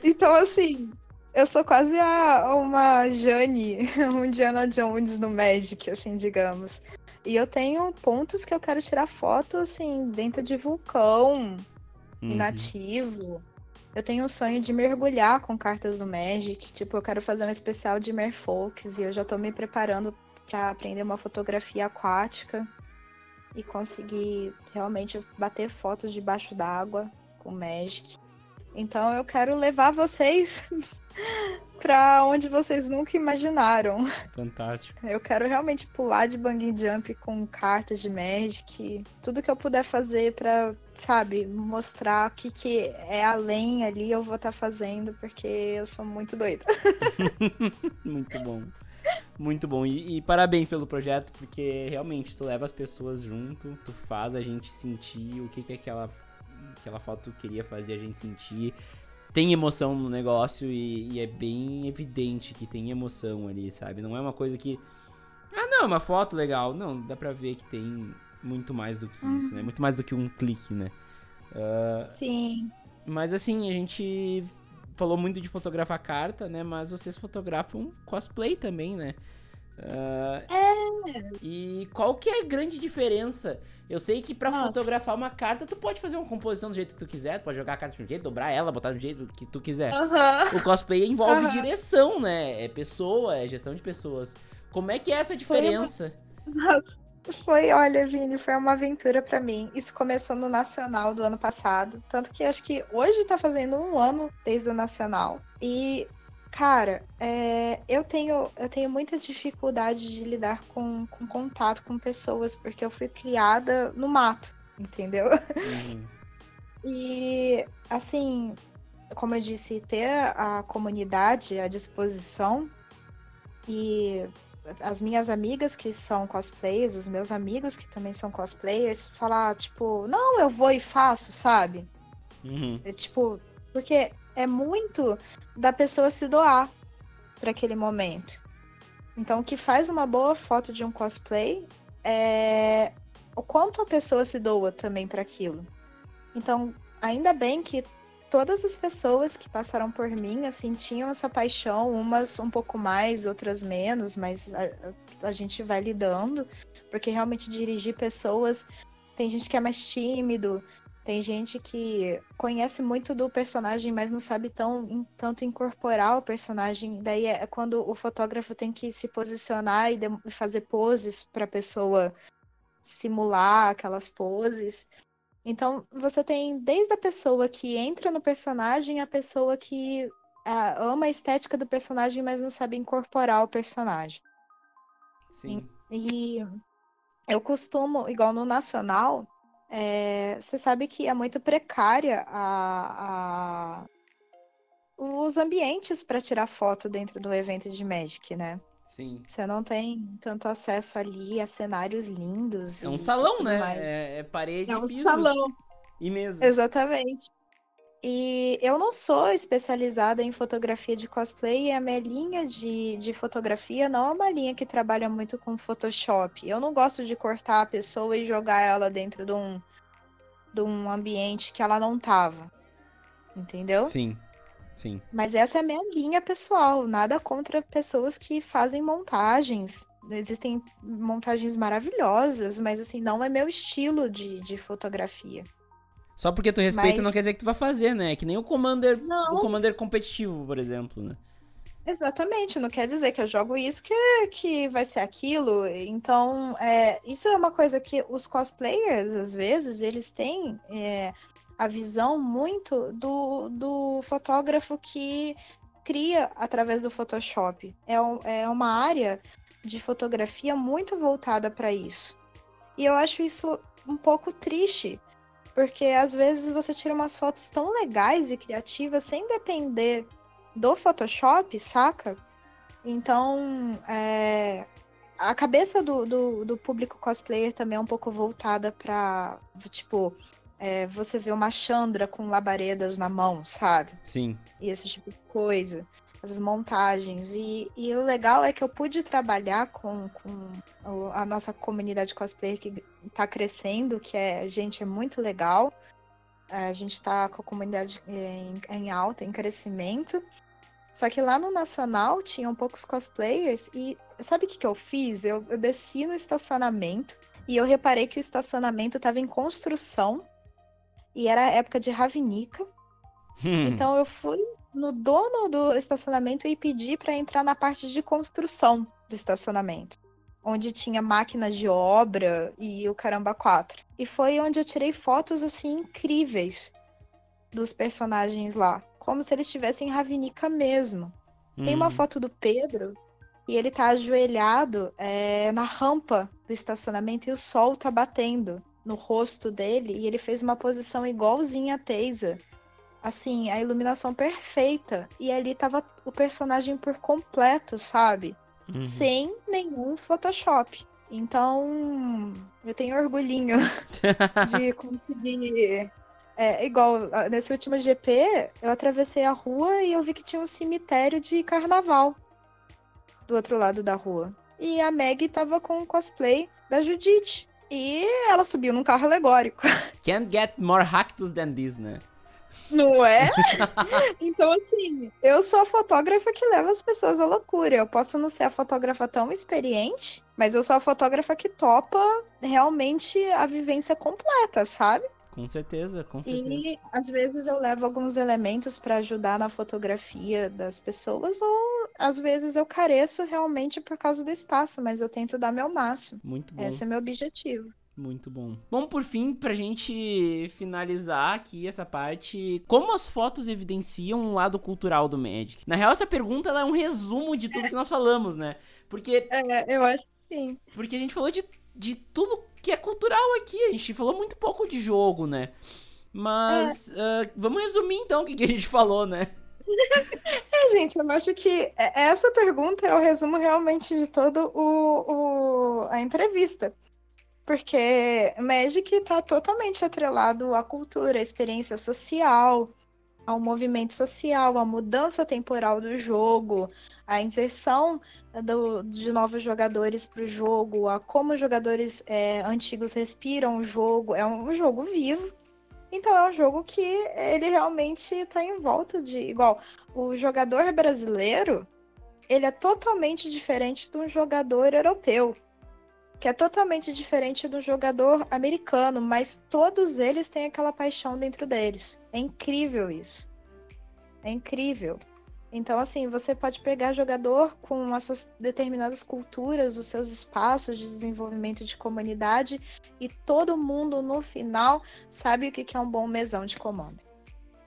Então, assim, eu sou quase a, uma Jane, um Diana Jones no Magic, assim, digamos. E eu tenho pontos que eu quero tirar foto, assim, dentro de vulcão, Uhum. inativo. Eu tenho um sonho de mergulhar com cartas do Magic. Tipo, eu quero fazer um especial de Merfolks e eu já tô me preparando para aprender uma fotografia aquática e conseguir realmente bater fotos debaixo d'água com Magic. Então eu quero levar vocês para onde vocês nunca imaginaram. Fantástico. Eu quero realmente pular de bungee jump com cartas de Magic, tudo que eu puder fazer para, sabe, mostrar o que, que é além ali, eu vou estar fazendo, porque eu sou muito doida. Muito bom. Muito bom. E, e parabéns pelo projeto, porque realmente tu leva as pessoas junto, tu faz a gente sentir o que, que aquela, aquela foto queria fazer a gente sentir. Tem emoção no negócio e, e é bem evidente que tem emoção ali, sabe? Não é uma coisa que. Ah, não, uma foto legal. Não, dá pra ver que tem muito mais do que isso, né? Muito mais do que um clique, né? Ah, Sim. mas assim, a gente falou muito de fotografar carta, né? Mas vocês fotografam cosplay também, né? Ah, E qual que é a grande diferença? Eu sei que pra Nossa. fotografar uma carta, tu pode fazer uma composição do jeito que tu quiser, tu pode jogar a carta de um jeito, dobrar ela, botar do jeito que tu quiser. O cosplay envolve direção, né? É pessoa, é gestão de pessoas. Como é que é essa diferença? Foi, olha, Vini, foi uma aventura pra mim. Isso começou no Nacional do ano passado. Tanto que acho que hoje tá fazendo um ano desde o Nacional. E, cara, é, eu, tenho, eu tenho muita dificuldade de lidar com, com contato com pessoas, porque eu fui criada no mato, entendeu? Uhum. E, assim, como eu disse, ter a comunidade à disposição e as minhas amigas que são cosplayers, os meus amigos que também são cosplayers, falar, tipo, não, eu vou e faço, sabe? Uhum. É, tipo, porque é muito da pessoa se doar para aquele momento. Então, o que faz uma boa foto de um cosplay é o quanto a pessoa se doa também para aquilo. Então, ainda bem que todas as pessoas que passaram por mim, assim, tinham essa paixão, umas um pouco mais, outras menos, mas a, a gente vai lidando, porque realmente dirigir pessoas, tem gente que é mais tímido, tem gente que conhece muito do personagem, mas não sabe tão, em- tanto incorporar o personagem. Daí é quando o fotógrafo tem que se posicionar e dem- e fazer poses para a pessoa simular aquelas poses. Então, você tem desde a pessoa que entra no personagem, a pessoa que ah, ama a estética do personagem, mas não sabe incorporar o personagem. Sim. E eu costumo, igual no Nacional, é, você sabe que é muito precária a, a- os ambientes para tirar foto dentro do evento de Magic, né? Sim. Você não tem tanto acesso ali a cenários lindos. É um salão, né? É, é parede, É um piso salão. e mesa. Exatamente. E eu não sou especializada em fotografia de cosplay, e a minha linha de, de fotografia não é uma linha que trabalha muito com Photoshop. Eu não gosto de cortar a pessoa e jogar ela dentro de um, de um ambiente que ela não tava. Entendeu? Sim. Sim. Mas essa é a minha linha pessoal. Nada contra pessoas que fazem montagens. Existem montagens maravilhosas, mas assim, não é meu estilo de, de fotografia. Só porque tu respeita Mas- não quer dizer que tu vai fazer, né? Que nem o Commander, Não. o Commander competitivo, por exemplo, né? Exatamente, não quer dizer que eu jogo isso que, que vai ser aquilo. Então, é, isso é uma coisa que os cosplayers, às vezes, eles têm é, a visão muito do, do fotógrafo que cria através do Photoshop. É, é uma área de fotografia muito voltada para isso. E eu acho isso um pouco triste, porque às vezes você tira umas fotos tão legais e criativas sem depender do Photoshop, saca? Então, é, a cabeça do, do, do, público cosplayer também é um pouco voltada pra, tipo, é, você vê uma Chandra com labaredas na mão, sabe? Sim. E esse tipo de coisa. Essas montagens. E, e o legal é que eu pude trabalhar com, com a nossa comunidade cosplayer que tá crescendo, que é, gente, é muito legal. A gente está com a comunidade em, em, alta, em crescimento. Só que lá no Nacional tinham poucos cosplayers e sabe o que, que eu fiz? Eu, eu desci no estacionamento e eu reparei que o estacionamento estava em construção e era época de Ravinica. Hum. Então eu fui no dono do estacionamento e pedi para entrar na parte de construção do estacionamento onde tinha máquinas de obra e o caramba 4. E foi onde eu tirei fotos assim incríveis dos personagens lá, como se eles estivessem em Ravinica mesmo. Hum. Tem uma hum. foto do Pedro e ele tá ajoelhado é, na rampa do estacionamento e o sol tá batendo no rosto dele e ele fez uma posição igualzinha a Taser. Assim, a iluminação perfeita. E ali tava o personagem por completo, sabe? uhum. sem nenhum Photoshop. Então, eu tenho orgulhinho de conseguir. É, igual, nesse último GP, eu atravessei a rua e eu vi que tinha um cemitério de carnaval do outro lado da rua. E a Meg tava com o cosplay da Judite. E ela subiu num carro alegórico. Can't get more ractus than this, né? Não é? então, assim, eu sou a fotógrafa que leva as pessoas à loucura. Eu posso não ser a fotógrafa tão experiente, mas eu sou a fotógrafa que topa realmente a vivência completa, sabe? Com certeza, com certeza. E às vezes eu levo alguns elementos para ajudar na fotografia das pessoas, ou às vezes eu careço realmente por causa do espaço, mas eu tento dar meu máximo. Muito bom. Esse é meu objetivo. Muito bom. Bom, por fim, pra gente finalizar aqui essa parte, como as fotos evidenciam um lado cultural do Magic? Na real, essa pergunta é um resumo de tudo que nós falamos, né? Porque. É, eu acho que sim. Porque a gente falou de, de tudo que é cultural aqui. A gente falou muito pouco de jogo, né? Mas é. uh, vamos resumir então o que, que a gente falou, né? É, gente, eu acho que essa pergunta é o resumo realmente de todo o, o a entrevista. Porque Magic está totalmente atrelado à cultura, à experiência social, ao movimento social, à mudança temporal do jogo, à inserção do, de novos jogadores para o jogo, a como jogadores é, antigos respiram o jogo. É um jogo vivo. Então é um jogo que ele realmente está em volta de. Igual, o jogador brasileiro, ele é totalmente diferente de um jogador europeu que é totalmente diferente do jogador americano, mas todos eles têm aquela paixão dentro deles. É incrível isso. É incrível. Então, assim, você pode pegar jogador com as suas determinadas culturas, os seus espaços de desenvolvimento de comunidade, e todo mundo, no final, sabe o que é um bom mesão de comando.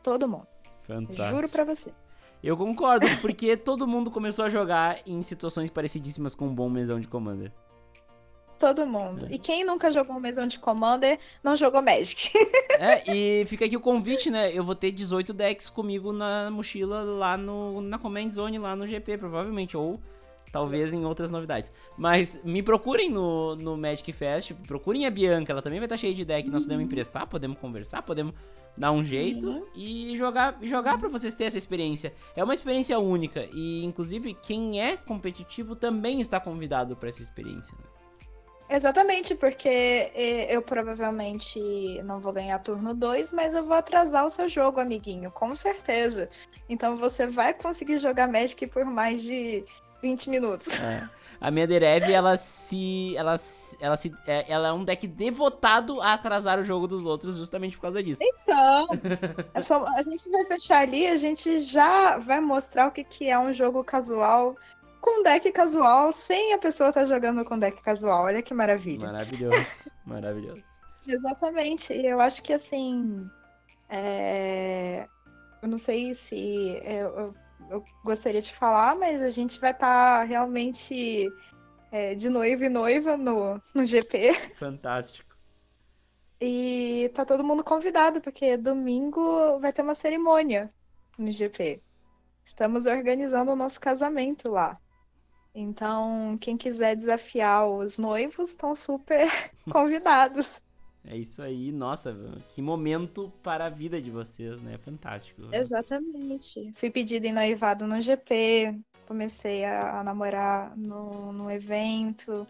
Todo mundo. Fantástico. Juro pra você. Eu concordo, porque todo mundo começou a jogar em situações parecidíssimas com um bom mesão de Commander. Todo mundo. É. E quem nunca jogou mesão de Commander não jogou Magic. é, e fica aqui o convite, né? Eu vou ter 18 decks comigo na mochila lá no, na Command Zone, lá no GP, provavelmente. Ou talvez em outras novidades. Mas me procurem no, no Magic Fest, procurem a Bianca, ela também vai estar cheia de deck, nós podemos emprestar, podemos conversar, podemos dar um jeito uhum. e jogar, jogar para vocês terem essa experiência. É uma experiência única e inclusive quem é competitivo também está convidado para essa experiência. Né? Exatamente, porque eu provavelmente não vou ganhar turno 2, mas eu vou atrasar o seu jogo, amiguinho, com certeza. Então você vai conseguir jogar Magic por mais de 20 minutos. É. A minha Derev, ela se. Ela, ela, se, é, ela é um deck devotado a atrasar o jogo dos outros justamente por causa disso. Então, é só, a gente vai fechar ali, a gente já vai mostrar o que, que é um jogo casual com deck casual, sem a pessoa estar tá jogando com deck casual. Olha que maravilha. Maravilhoso, maravilhoso. Exatamente. Eu acho que assim. É... Eu não sei se eu, eu, eu, gostaria de falar, mas a gente vai estar tá realmente é, de noivo e noiva no, no GP. Fantástico. E tá todo mundo convidado, porque domingo vai ter uma cerimônia no GP. estamos organizando o nosso casamento lá. Então, quem quiser desafiar os noivos estão super convidados. É isso aí, nossa, que momento para a vida de vocês, né? Fantástico. Exatamente. Fui pedida em noivado no GP, comecei a, namorar no, no evento.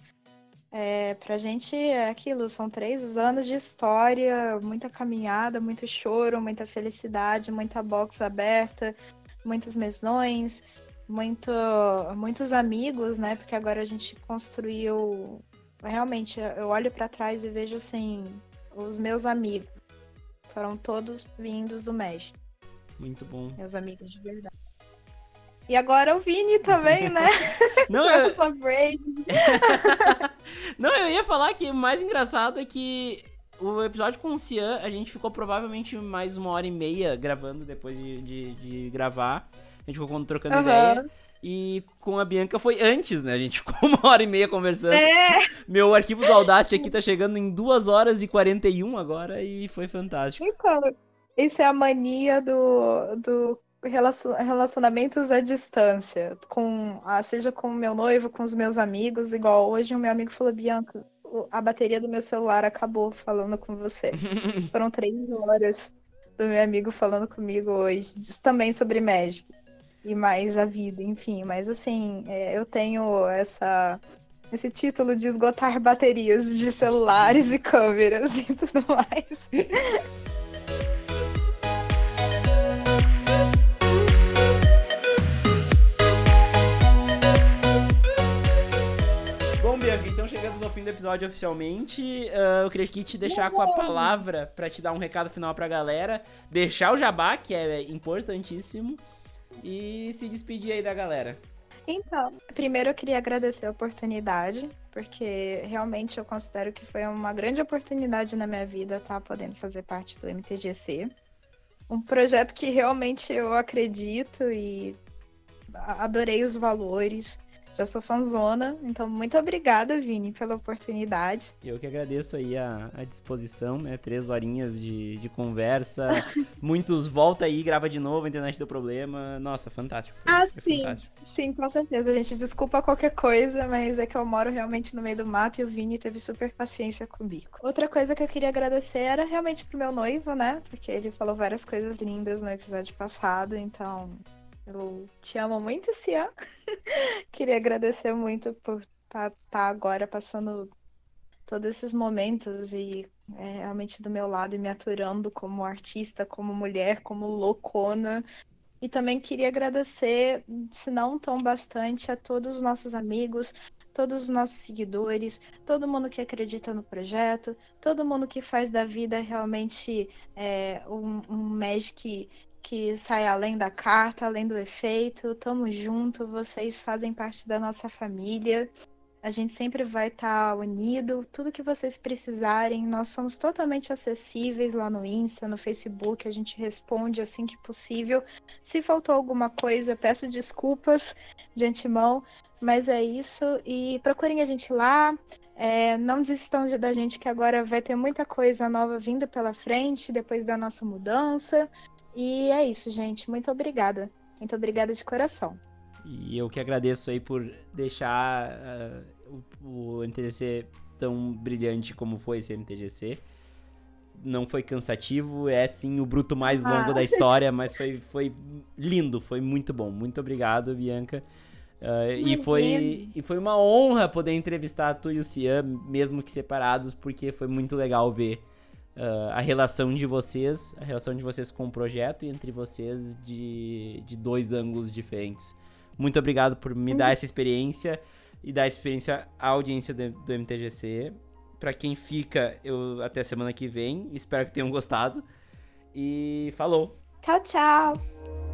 É, pra gente é aquilo, são três anos de história, muita caminhada, muito choro, muita felicidade, muita box aberta, muitos mesões, muito, muitos amigos, né? Porque agora a gente construiu. Realmente, eu olho para trás e vejo assim, os meus amigos foram todos vindos do México. Muito bom. Meus amigos de verdade. E agora o Vini também, né? Não, eu... Não, eu ia falar que o mais engraçado é que o episódio com o Cian, a gente ficou provavelmente mais uma hora e meia gravando depois de, de, de gravar. A gente ficou trocando uhum. ideia. E com a Bianca foi antes, né? A gente ficou uma hora e meia conversando. É. Meu arquivo do Audacity aqui tá chegando em 2 horas e 41 agora e foi fantástico. Então, isso é a mania do, do relacionamentos à distância, com ah, seja com o meu noivo, com os meus amigos, igual hoje o meu amigo falou, Bianca, a bateria do meu celular acabou falando com você. Foram três horas do meu amigo falando comigo hoje, também sobre Magic e mais a vida, enfim. Mas assim, é, eu tenho essa esse título de esgotar baterias de celulares e câmeras e tudo mais. então chegamos ao fim do episódio oficialmente. Uh, eu queria aqui te deixar com a palavra para te dar um recado final pra galera. Deixar o jabá, que é importantíssimo. E se despedir aí da galera. Então, primeiro eu queria agradecer a oportunidade, porque realmente eu considero que foi uma grande oportunidade na minha vida estar tá podendo fazer parte do MTGC. Um projeto que realmente eu acredito e adorei os valores. Já sou fanzona, então muito obrigada, Vini, pela oportunidade. Eu que agradeço aí a, a disposição, né? Três horinhas de, de conversa. Muitos volta aí, grava de novo, a internet deu problema. Nossa, fantástico. ah, sim. Fantástico. Sim, com certeza. Gente, desculpa qualquer coisa, mas é que eu moro realmente no meio do mato e o Vini teve super paciência comigo. Outra coisa que eu queria agradecer era realmente pro meu noivo, né? Porque ele falou várias coisas lindas no episódio passado, então eu te amo muito, Cia. Queria agradecer muito por estar tá, tá agora passando todos esses momentos e é, realmente do meu lado e me aturando como artista, como mulher, como loucona. E também queria agradecer, se não tão bastante, a todos os nossos amigos, todos os nossos seguidores, todo mundo que acredita no projeto, todo mundo que faz da vida realmente é, um, um Magic que sai além da carta, além do efeito. Tamo junto, vocês fazem parte da nossa família. A gente sempre vai estar tá unido. Tudo que vocês precisarem, nós somos totalmente acessíveis lá no Insta, no Facebook. A gente responde assim que possível. Se faltou alguma coisa, peço desculpas de antemão. Mas é isso. E procurem a gente lá. É, não desistam da gente que agora vai ter muita coisa nova vindo pela frente depois da nossa mudança. E é isso, gente. Muito obrigada. Muito obrigada de coração. E eu que agradeço aí por deixar uh, o, o MTGC tão brilhante como foi esse MTGC. Não foi cansativo, é sim o bruto mais longo ah. da história, mas foi, foi lindo, foi muito bom. Muito obrigado, Bianca. Uh, e, foi, e foi uma honra poder entrevistar tu e o Cian, mesmo que separados, porque foi muito legal ver uh, a relação de vocês, a relação de vocês com o projeto e entre vocês de, de dois ângulos diferentes. Muito obrigado por me dar essa experiência e dar experiência à audiência do, do MTGC. Para quem fica, eu até semana que vem. Espero que tenham gostado. E falou. Tchau, tchau.